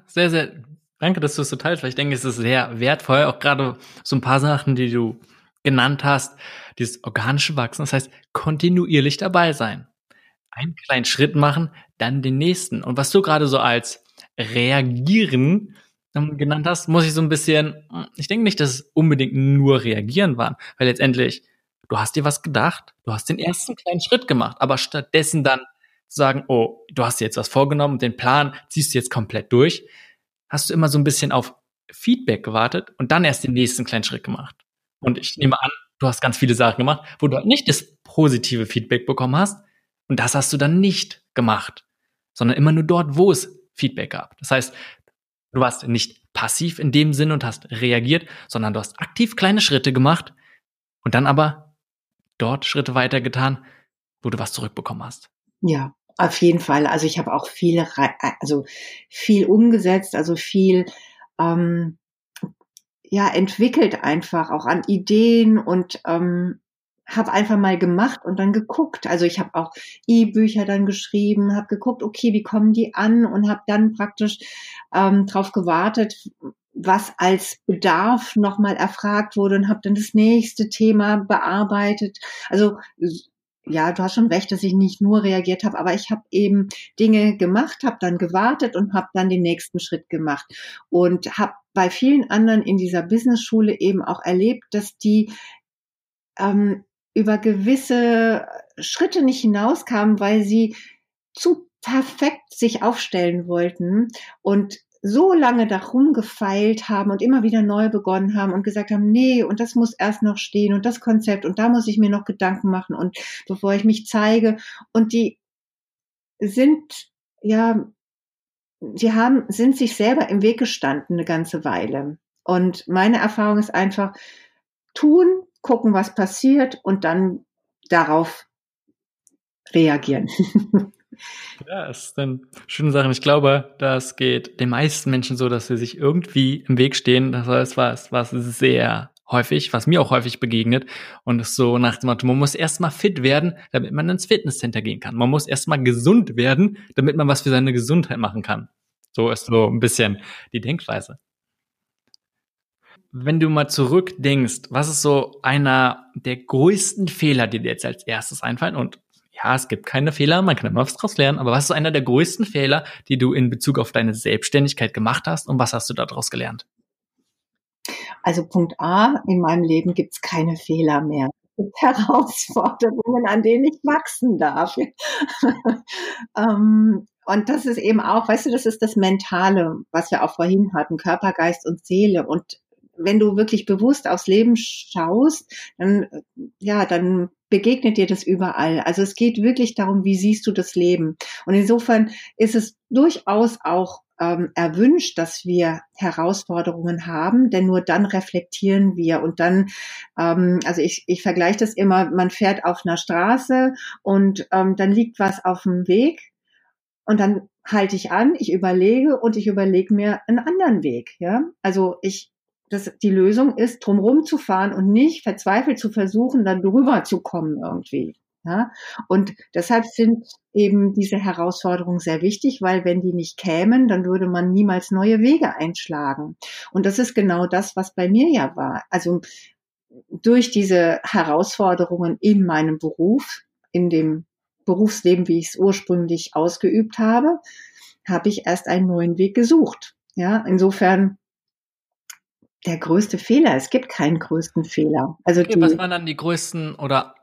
Sehr, sehr. Danke, dass du es so teilst, weil ich denke, es ist sehr wertvoll, auch gerade so ein paar Sachen, die du genannt hast, dieses organische Wachsen, das heißt kontinuierlich dabei sein. Einen kleinen Schritt machen, dann den nächsten. Und was du gerade so als reagieren ähm, genannt hast, muss ich so ein bisschen, ich denke nicht, dass es unbedingt nur reagieren waren, weil letztendlich, du hast dir was gedacht, du hast den ersten kleinen Schritt gemacht, aber stattdessen dann sagen, oh, du hast dir jetzt was vorgenommen, den Plan ziehst du jetzt komplett durch, hast du immer so ein bisschen auf Feedback gewartet und dann erst den nächsten kleinen Schritt gemacht. Und ich nehme an, du hast ganz viele Sachen gemacht, wo du halt nicht das positive Feedback bekommen hast. Und das hast du dann nicht gemacht, sondern immer nur dort, wo es Feedback gab. Das heißt, du warst nicht passiv in dem Sinn und hast reagiert, sondern du hast aktiv kleine Schritte gemacht und dann aber dort Schritte weitergetan, wo du was zurückbekommen hast. Ja, auf jeden Fall. Also ich habe auch viel, also viel umgesetzt, also viel ähm, ja entwickelt einfach auch an Ideen und ähm, habe einfach mal gemacht und dann geguckt. Also ich habe auch E-Bücher dann geschrieben, habe geguckt, okay, wie kommen die an und habe dann praktisch ähm, darauf gewartet, was als Bedarf nochmal erfragt wurde und habe dann das nächste Thema bearbeitet. Also ja, du hast schon recht, dass ich nicht nur reagiert habe, aber ich habe eben Dinge gemacht, habe dann gewartet und habe dann den nächsten Schritt gemacht. Und habe bei vielen anderen in dieser Business-Schule eben auch erlebt, dass die ähm, über gewisse Schritte nicht hinauskamen, weil sie zu perfekt sich aufstellen wollten. Und so lange darum gefeilt haben und immer wieder neu begonnen haben und gesagt haben, nee, und das muss erst noch stehen und das Konzept und da muss ich mir noch Gedanken machen und bevor ich mich zeige und die sind ja, sie haben, sind sich selber im Weg gestanden eine ganze Weile. Und meine Erfahrung ist einfach tun, gucken, was passiert und dann darauf reagieren. Ja, es sind schöne Sachen. Ich glaube, das geht den meisten Menschen so, dass sie sich irgendwie im Weg stehen. Das heißt, was, was sehr häufig, was mir auch häufig begegnet. Und es so nach dem Motto, man muss erstmal fit werden, damit man ins Fitnesscenter gehen kann. Man muss erstmal gesund werden, damit man was für seine Gesundheit machen kann. So ist so ein bisschen die Denkweise. Wenn du mal zurückdenkst, was ist so einer der größten Fehler, die dir jetzt als erstes einfallen? Und ja, es gibt keine Fehler, man kann immer was draus lernen, aber was ist einer der größten Fehler, die du in Bezug auf deine Selbstständigkeit gemacht hast und was hast du daraus gelernt? Also Punkt A, in meinem Leben gibt es keine Fehler mehr. Herausforderungen, an denen ich wachsen darf. ähm, und das ist eben auch, weißt du, das ist das Mentale, was wir auch vorhin hatten, Körper, Geist und Seele. Und wenn du wirklich bewusst aufs Leben schaust, dann, ja, dann begegnet dir das überall. Also es geht wirklich darum, wie siehst du das Leben. Und insofern ist es durchaus auch ähm, erwünscht, dass wir Herausforderungen haben, denn nur dann reflektieren wir und dann, ähm, also ich, ich vergleiche das immer, man fährt auf einer Straße und ähm, dann liegt was auf dem Weg und dann halte ich an, ich überlege und ich überlege mir einen anderen Weg. Ja, also ich dass die Lösung ist, drumherum zu fahren und nicht verzweifelt zu versuchen, dann drüber zu kommen irgendwie. Ja? Und deshalb sind eben diese Herausforderungen sehr wichtig, weil wenn die nicht kämen, dann würde man niemals neue Wege einschlagen. Und das ist genau das, was bei mir ja war. Also durch diese Herausforderungen in meinem Beruf, in dem Berufsleben, wie ich es ursprünglich ausgeübt habe, habe ich erst einen neuen Weg gesucht. Ja, insofern der größte Fehler. Es gibt keinen größten Fehler. Also okay, was waren dann die größten oder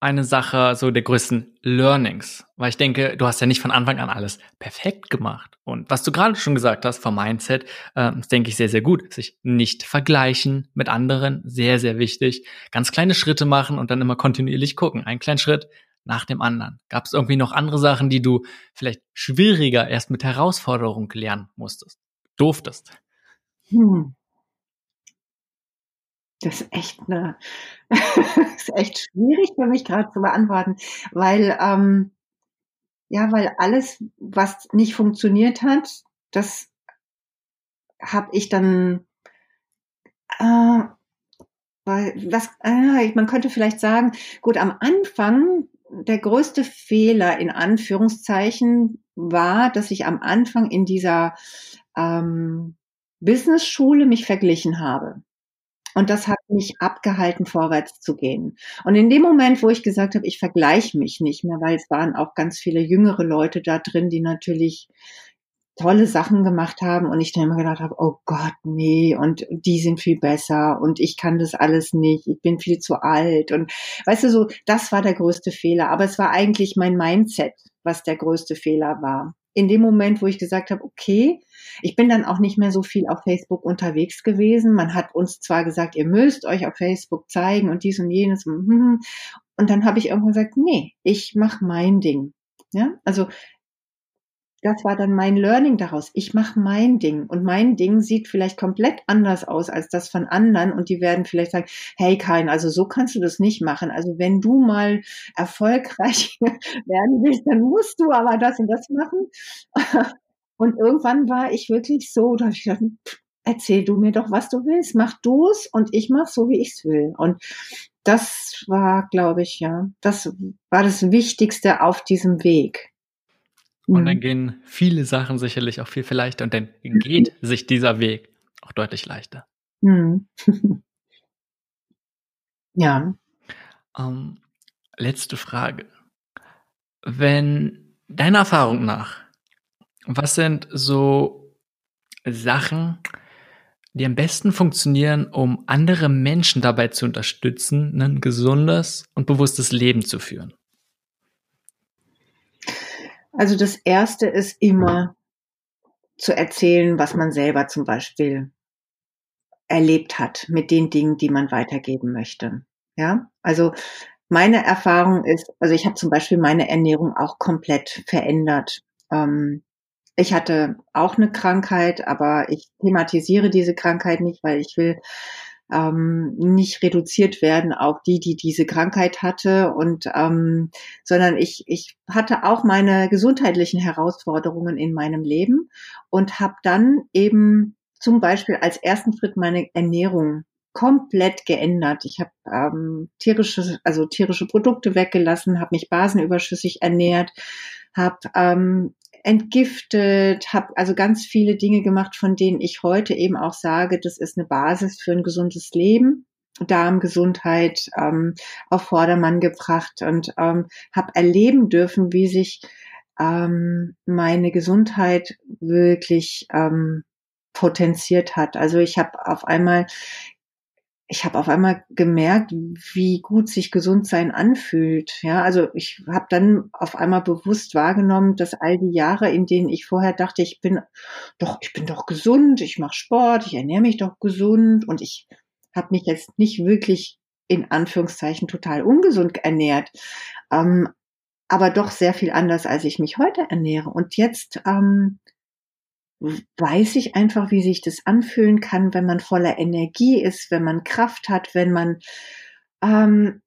eine Sache so der größten Learnings? Weil ich denke, du hast ja nicht von Anfang an alles perfekt gemacht. Und was du gerade schon gesagt hast vom Mindset, äh, das denke ich sehr, sehr gut. Sich nicht vergleichen mit anderen, sehr, sehr wichtig. Ganz kleine Schritte machen und dann immer kontinuierlich gucken. Ein kleinen Schritt nach dem anderen. Gab es irgendwie noch andere Sachen, die du vielleicht schwieriger erst mit Herausforderung lernen musstest, durftest? Hm. Das ist echt eine, ist echt schwierig für mich gerade zu beantworten, weil ähm, ja, weil alles, was nicht funktioniert hat, das habe ich dann äh, weil was äh, man könnte vielleicht sagen, gut, am Anfang der größte Fehler in Anführungszeichen war, dass ich am Anfang in dieser ähm, Business-Schule mich verglichen habe. Und das hat mich abgehalten, vorwärts zu gehen. Und in dem Moment, wo ich gesagt habe, ich vergleiche mich nicht mehr, weil es waren auch ganz viele jüngere Leute da drin, die natürlich tolle Sachen gemacht haben und ich dann immer gedacht habe, oh Gott, nee, und die sind viel besser und ich kann das alles nicht, ich bin viel zu alt und weißt du so, das war der größte Fehler, aber es war eigentlich mein Mindset, was der größte Fehler war in dem Moment, wo ich gesagt habe, okay, ich bin dann auch nicht mehr so viel auf Facebook unterwegs gewesen. Man hat uns zwar gesagt, ihr müsst euch auf Facebook zeigen und dies und jenes. Und dann habe ich irgendwann gesagt, nee, ich mache mein Ding. Ja, also das war dann mein Learning daraus. Ich mache mein Ding und mein Ding sieht vielleicht komplett anders aus als das von anderen und die werden vielleicht sagen, hey Kain, also so kannst du das nicht machen. Also wenn du mal erfolgreich werden willst, dann musst du aber das und das machen. Und irgendwann war ich wirklich so, da habe ich gedacht, erzähl du mir doch, was du willst, mach du es und ich mach so, wie ich es will. Und das war, glaube ich, ja, das war das Wichtigste auf diesem Weg. Und dann mhm. gehen viele Sachen sicherlich auch viel, viel leichter und dann geht sich dieser Weg auch deutlich leichter. Mhm. ja. Ähm, letzte Frage. Wenn deiner Erfahrung nach, was sind so Sachen, die am besten funktionieren, um andere Menschen dabei zu unterstützen, ein gesundes und bewusstes Leben zu führen? Also das erste ist immer zu erzählen, was man selber zum Beispiel erlebt hat mit den Dingen, die man weitergeben möchte. Ja, also meine Erfahrung ist, also ich habe zum Beispiel meine Ernährung auch komplett verändert. Ähm, ich hatte auch eine Krankheit, aber ich thematisiere diese Krankheit nicht, weil ich will ähm, nicht reduziert werden auf die, die diese Krankheit hatte und ähm, sondern ich ich hatte auch meine gesundheitlichen Herausforderungen in meinem Leben und habe dann eben zum Beispiel als ersten Schritt meine Ernährung komplett geändert. Ich habe ähm, tierische, also tierische Produkte weggelassen, habe mich basenüberschüssig ernährt, habe ähm, entgiftet, habe also ganz viele Dinge gemacht, von denen ich heute eben auch sage, das ist eine Basis für ein gesundes Leben. Darmgesundheit ähm, auf Vordermann gebracht und ähm, habe erleben dürfen, wie sich ähm, meine Gesundheit wirklich ähm, potenziert hat. Also ich habe auf einmal ich habe auf einmal gemerkt, wie gut sich gesund sein anfühlt. Ja, also ich habe dann auf einmal bewusst wahrgenommen, dass all die Jahre, in denen ich vorher dachte, ich bin doch, ich bin doch gesund, ich mache Sport, ich ernähre mich doch gesund und ich habe mich jetzt nicht wirklich in Anführungszeichen total ungesund ernährt, ähm, aber doch sehr viel anders, als ich mich heute ernähre. Und jetzt ähm, weiß ich einfach, wie sich das anfühlen kann, wenn man voller Energie ist, wenn man Kraft hat, wenn man ähm,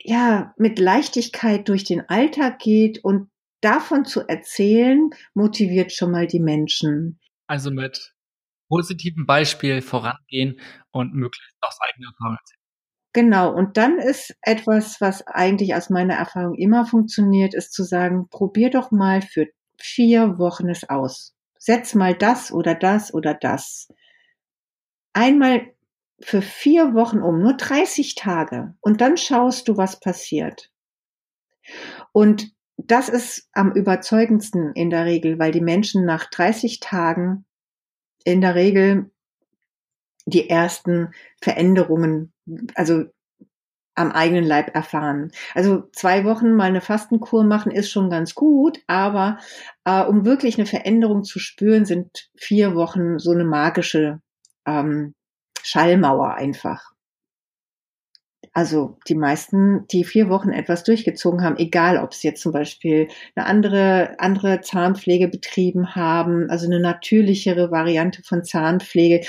ja mit Leichtigkeit durch den Alltag geht und davon zu erzählen, motiviert schon mal die Menschen. Also mit positivem Beispiel vorangehen und möglichst aus eigener Erfahrung. Genau, und dann ist etwas, was eigentlich aus meiner Erfahrung immer funktioniert, ist zu sagen, probier doch mal für vier Wochen es aus. Setz mal das oder das oder das. Einmal für vier Wochen um, nur 30 Tage. Und dann schaust du, was passiert. Und das ist am überzeugendsten in der Regel, weil die Menschen nach 30 Tagen in der Regel die ersten Veränderungen, also am eigenen Leib erfahren. Also zwei Wochen mal eine Fastenkur machen ist schon ganz gut, aber äh, um wirklich eine Veränderung zu spüren, sind vier Wochen so eine magische ähm, Schallmauer einfach. Also die meisten, die vier Wochen etwas durchgezogen haben, egal ob sie jetzt zum Beispiel eine andere, andere Zahnpflege betrieben haben, also eine natürlichere Variante von Zahnpflege,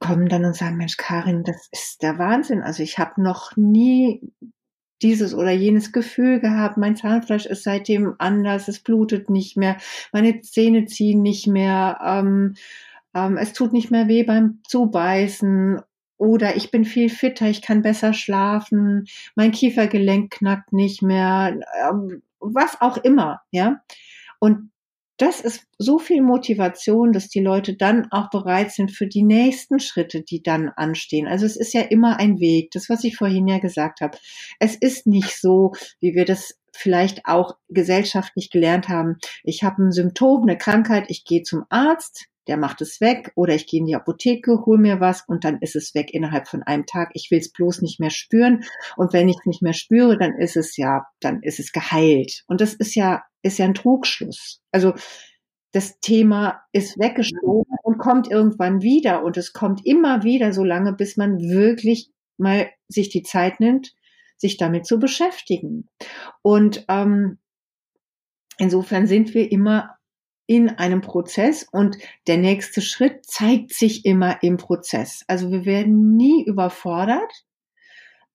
kommen dann und sagen, Mensch, Karin, das ist der Wahnsinn. Also ich habe noch nie dieses oder jenes Gefühl gehabt, mein Zahnfleisch ist seitdem anders, es blutet nicht mehr, meine Zähne ziehen nicht mehr, ähm, ähm, es tut nicht mehr weh beim Zubeißen. Oder ich bin viel fitter, ich kann besser schlafen, mein Kiefergelenk knackt nicht mehr, ähm, was auch immer, ja. Und das ist so viel Motivation, dass die Leute dann auch bereit sind für die nächsten Schritte, die dann anstehen. Also es ist ja immer ein Weg, das, was ich vorhin ja gesagt habe. Es ist nicht so, wie wir das vielleicht auch gesellschaftlich gelernt haben. Ich habe ein Symptom, eine Krankheit, ich gehe zum Arzt, der macht es weg oder ich gehe in die Apotheke, hol mir was und dann ist es weg innerhalb von einem Tag. Ich will es bloß nicht mehr spüren und wenn ich es nicht mehr spüre, dann ist es ja, dann ist es geheilt. Und das ist ja, ist ja ein Trugschluss. Also das Thema ist weggeschoben und kommt irgendwann wieder und es kommt immer wieder so lange, bis man wirklich mal sich die Zeit nimmt, sich damit zu beschäftigen. Und ähm, insofern sind wir immer in einem Prozess und der nächste Schritt zeigt sich immer im Prozess. Also wir werden nie überfordert.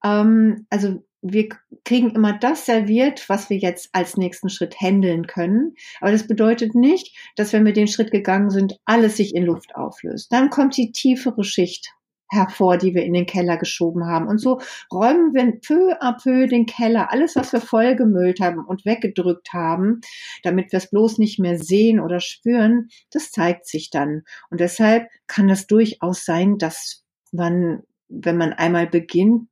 Ähm, also wir kriegen immer das serviert, was wir jetzt als nächsten Schritt handeln können. Aber das bedeutet nicht, dass wenn wir den Schritt gegangen sind, alles sich in Luft auflöst. Dann kommt die tiefere Schicht hervor, die wir in den Keller geschoben haben. Und so räumen wir peu à peu den Keller, alles, was wir vollgemüllt haben und weggedrückt haben, damit wir es bloß nicht mehr sehen oder spüren, das zeigt sich dann. Und deshalb kann das durchaus sein, dass man, wenn man einmal beginnt,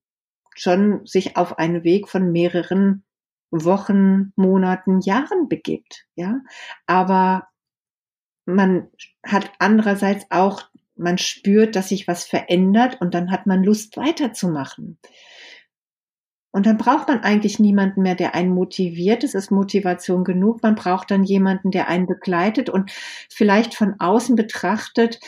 schon sich auf einen Weg von mehreren Wochen, Monaten, Jahren begibt, ja. Aber man hat andererseits auch man spürt, dass sich was verändert und dann hat man Lust weiterzumachen. Und dann braucht man eigentlich niemanden mehr, der einen motiviert. Es ist Motivation genug. Man braucht dann jemanden, der einen begleitet und vielleicht von außen betrachtet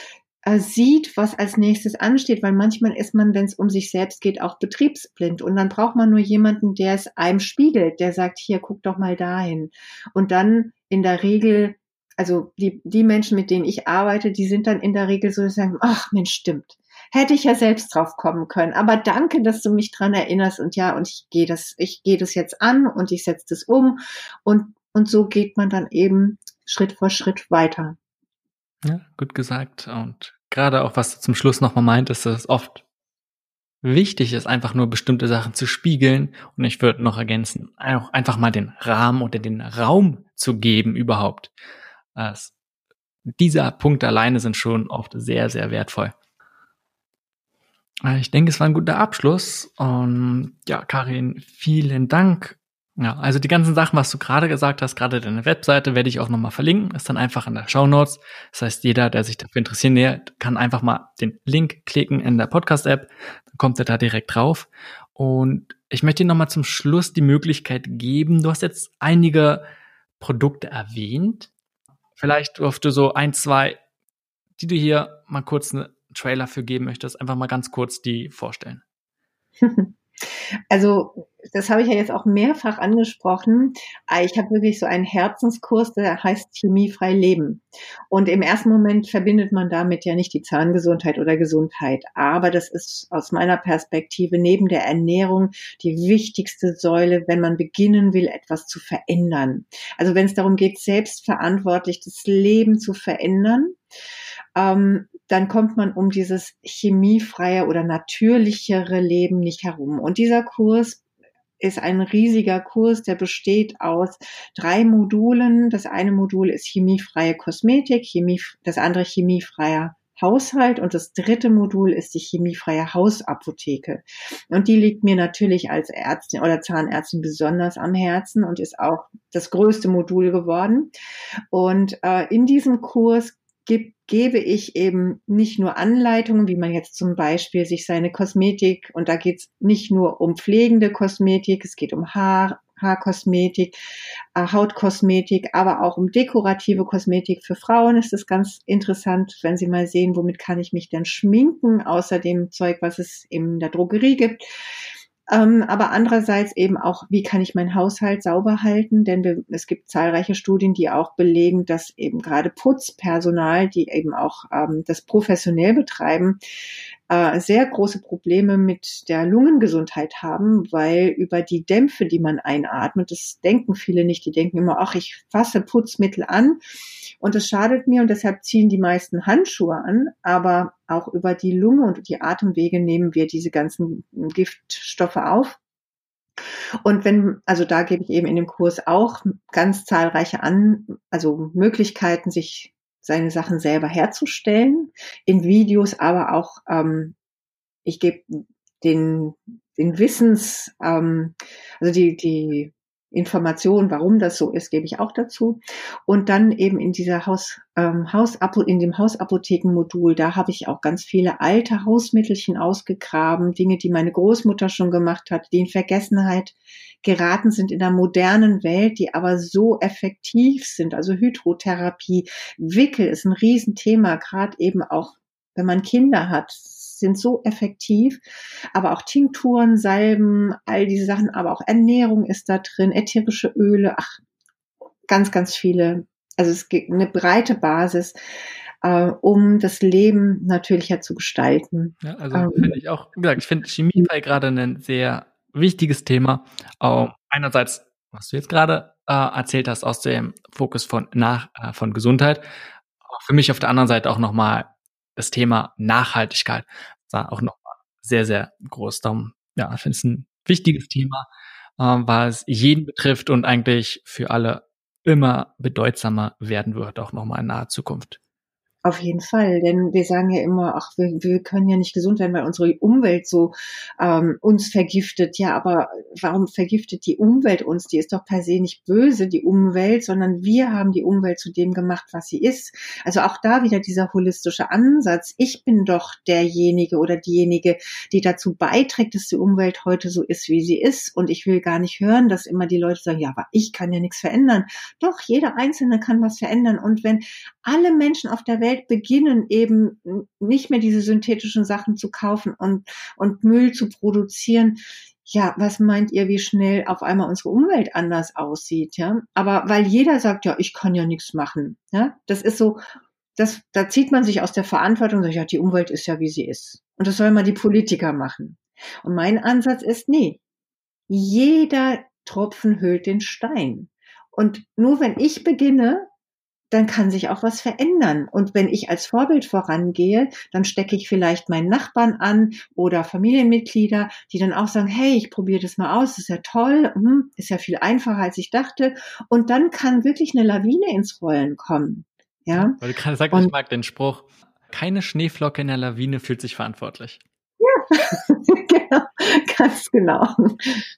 äh, sieht, was als nächstes ansteht, weil manchmal ist man, wenn es um sich selbst geht, auch betriebsblind. Und dann braucht man nur jemanden, der es einem spiegelt, der sagt, hier, guck doch mal dahin. Und dann in der Regel also die, die Menschen, mit denen ich arbeite, die sind dann in der Regel so, dass sagen, ach Mensch, stimmt. Hätte ich ja selbst drauf kommen können. Aber danke, dass du mich dran erinnerst und ja, und ich gehe das, ich gehe das jetzt an und ich setze das um und, und so geht man dann eben Schritt vor Schritt weiter. Ja, gut gesagt. Und gerade auch, was du zum Schluss nochmal meintest, dass es oft wichtig ist, einfach nur bestimmte Sachen zu spiegeln. Und ich würde noch ergänzen, auch einfach mal den Rahmen oder den Raum zu geben überhaupt. Das, dieser Punkt alleine sind schon oft sehr, sehr wertvoll. Ich denke, es war ein guter Abschluss. Und ja, Karin, vielen Dank. Ja, also die ganzen Sachen, was du gerade gesagt hast, gerade deine Webseite, werde ich auch nochmal verlinken. Ist dann einfach in der Show Notes. Das heißt, jeder, der sich dafür interessiert, kann einfach mal den Link klicken in der Podcast-App. Dann kommt er da direkt drauf. Und ich möchte dir nochmal zum Schluss die Möglichkeit geben. Du hast jetzt einige Produkte erwähnt. Vielleicht durfte so ein, zwei, die du hier mal kurz einen Trailer für geben möchtest, einfach mal ganz kurz die vorstellen. Also, das habe ich ja jetzt auch mehrfach angesprochen. Ah, ich habe wirklich so einen Herzenskurs, der heißt Chemiefrei Leben. Und im ersten Moment verbindet man damit ja nicht die Zahngesundheit oder Gesundheit. Aber das ist aus meiner Perspektive neben der Ernährung die wichtigste Säule, wenn man beginnen will, etwas zu verändern. Also wenn es darum geht, selbstverantwortlich das Leben zu verändern ähm, dann kommt man um dieses chemiefreie oder natürlichere Leben nicht herum. Und dieser Kurs ist ein riesiger Kurs, der besteht aus drei Modulen. Das eine Modul ist chemiefreie Kosmetik, Chemie, das andere chemiefreier Haushalt und das dritte Modul ist die chemiefreie Hausapotheke. Und die liegt mir natürlich als Ärztin oder Zahnärztin besonders am Herzen und ist auch das größte Modul geworden. Und äh, in diesem Kurs gibt, gebe ich eben nicht nur Anleitungen, wie man jetzt zum Beispiel sich seine Kosmetik, und da geht es nicht nur um pflegende Kosmetik, es geht um Haar, Haarkosmetik, äh, Hautkosmetik, aber auch um dekorative Kosmetik für Frauen ist es ganz interessant, wenn Sie mal sehen, womit kann ich mich denn schminken, außer dem Zeug, was es in der Drogerie gibt. Ähm, aber andererseits eben auch, wie kann ich meinen Haushalt sauber halten? Denn wir, es gibt zahlreiche Studien, die auch belegen, dass eben gerade Putzpersonal, die eben auch ähm, das professionell betreiben, äh, sehr große Probleme mit der Lungengesundheit haben, weil über die Dämpfe, die man einatmet, das denken viele nicht, die denken immer, ach, ich fasse Putzmittel an und das schadet mir und deshalb ziehen die meisten Handschuhe an, aber auch über die Lunge und die Atemwege nehmen wir diese ganzen Giftstoffe auf. Und wenn, also da gebe ich eben in dem Kurs auch ganz zahlreiche an, also Möglichkeiten, sich seine Sachen selber herzustellen, in Videos, aber auch, ähm, ich gebe den, den Wissens, ähm, also die, die Information, warum das so ist, gebe ich auch dazu. Und dann eben in dieser Haus, ähm, Hausapo in dem Hausapothekenmodul, da habe ich auch ganz viele alte Hausmittelchen ausgegraben, Dinge, die meine Großmutter schon gemacht hat, die in Vergessenheit geraten sind in der modernen Welt, die aber so effektiv sind. Also Hydrotherapie, Wickel ist ein Riesenthema, gerade eben auch, wenn man Kinder hat sind so effektiv. Aber auch Tinkturen, Salben, all diese Sachen, aber auch Ernährung ist da drin, ätherische Öle, ach, ganz, ganz viele. Also es gibt eine breite Basis, äh, um das Leben natürlicher zu gestalten. Ja, also ähm, finde ich auch, wie gesagt, ich finde Chemie war gerade ein sehr wichtiges Thema. Ähm, einerseits, was du jetzt gerade äh, erzählt hast, aus dem Fokus von nach äh, von Gesundheit. Für mich auf der anderen Seite auch nochmal das Thema Nachhaltigkeit war auch noch sehr, sehr groß. Darum, ja, ich finde es ein wichtiges Thema, äh, weil es jeden betrifft und eigentlich für alle immer bedeutsamer werden wird, auch nochmal in naher Zukunft. Auf jeden Fall, denn wir sagen ja immer, ach, wir, wir können ja nicht gesund werden, weil unsere Umwelt so ähm, uns vergiftet. Ja, aber warum vergiftet die Umwelt uns? Die ist doch per se nicht böse, die Umwelt, sondern wir haben die Umwelt zu dem gemacht, was sie ist. Also auch da wieder dieser holistische Ansatz. Ich bin doch derjenige oder diejenige, die dazu beiträgt, dass die Umwelt heute so ist, wie sie ist. Und ich will gar nicht hören, dass immer die Leute sagen, ja, aber ich kann ja nichts verändern. Doch, jeder Einzelne kann was verändern. Und wenn alle Menschen auf der Welt beginnen, eben nicht mehr diese synthetischen Sachen zu kaufen und, und Müll zu produzieren, ja, was meint ihr, wie schnell auf einmal unsere Umwelt anders aussieht, ja? Aber weil jeder sagt, ja, ich kann ja nichts machen, ja? Das ist so, das, da zieht man sich aus der Verantwortung und sagt, ja, die Umwelt ist ja, wie sie ist. Und das soll mal die Politiker machen. Und mein Ansatz ist, nee, jeder Tropfen hüllt den Stein. Und nur wenn ich beginne, dann kann sich auch was verändern. Und wenn ich als Vorbild vorangehe, dann stecke ich vielleicht meinen Nachbarn an oder Familienmitglieder, die dann auch sagen, hey, ich probiere das mal aus, ist ja toll, hm, ist ja viel einfacher, als ich dachte. Und dann kann wirklich eine Lawine ins Rollen kommen. Ja. Weil du gerade sagst, ich mag den Spruch, keine Schneeflocke in der Lawine fühlt sich verantwortlich. Ja, genau, ganz genau.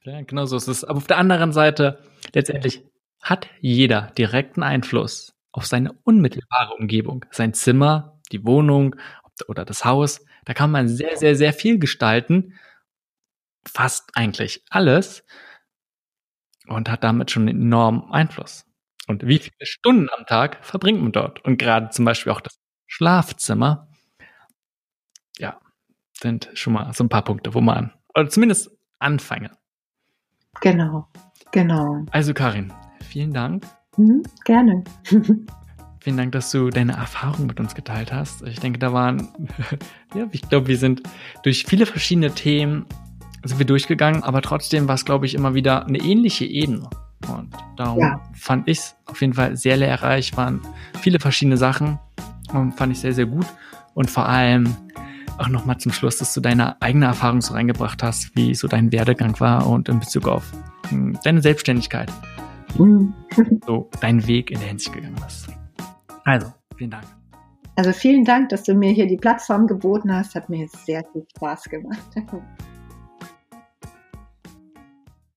Ja, genau so ist es. Aber auf der anderen Seite, letztendlich hat jeder direkten Einfluss auf seine unmittelbare Umgebung, sein Zimmer, die Wohnung oder das Haus. Da kann man sehr, sehr, sehr viel gestalten. Fast eigentlich alles. Und hat damit schon einen enormen Einfluss. Und wie viele Stunden am Tag verbringt man dort? Und gerade zum Beispiel auch das Schlafzimmer. Ja, sind schon mal so ein paar Punkte, wo man, oder zumindest anfangen. Genau, genau. Also Karin, vielen Dank Mhm, gerne. Vielen Dank, dass du deine Erfahrungen mit uns geteilt hast. Ich denke, da waren, ja, ich glaube, wir sind durch viele verschiedene Themen sind wir durchgegangen, aber trotzdem war es, glaube ich, immer wieder eine ähnliche Ebene. Und darum ja. fand ich es auf jeden Fall sehr lehrreich, waren viele verschiedene Sachen. Und fand ich sehr, sehr gut. Und vor allem auch nochmal zum Schluss, dass du deine eigene Erfahrung so reingebracht hast, wie so dein Werdegang war und in Bezug auf hm, deine Selbstständigkeit. So deinen Weg in der Hinsicht gegangen bist. Also, vielen Dank. Also vielen Dank, dass du mir hier die Plattform geboten hast. Hat mir sehr viel Spaß gemacht.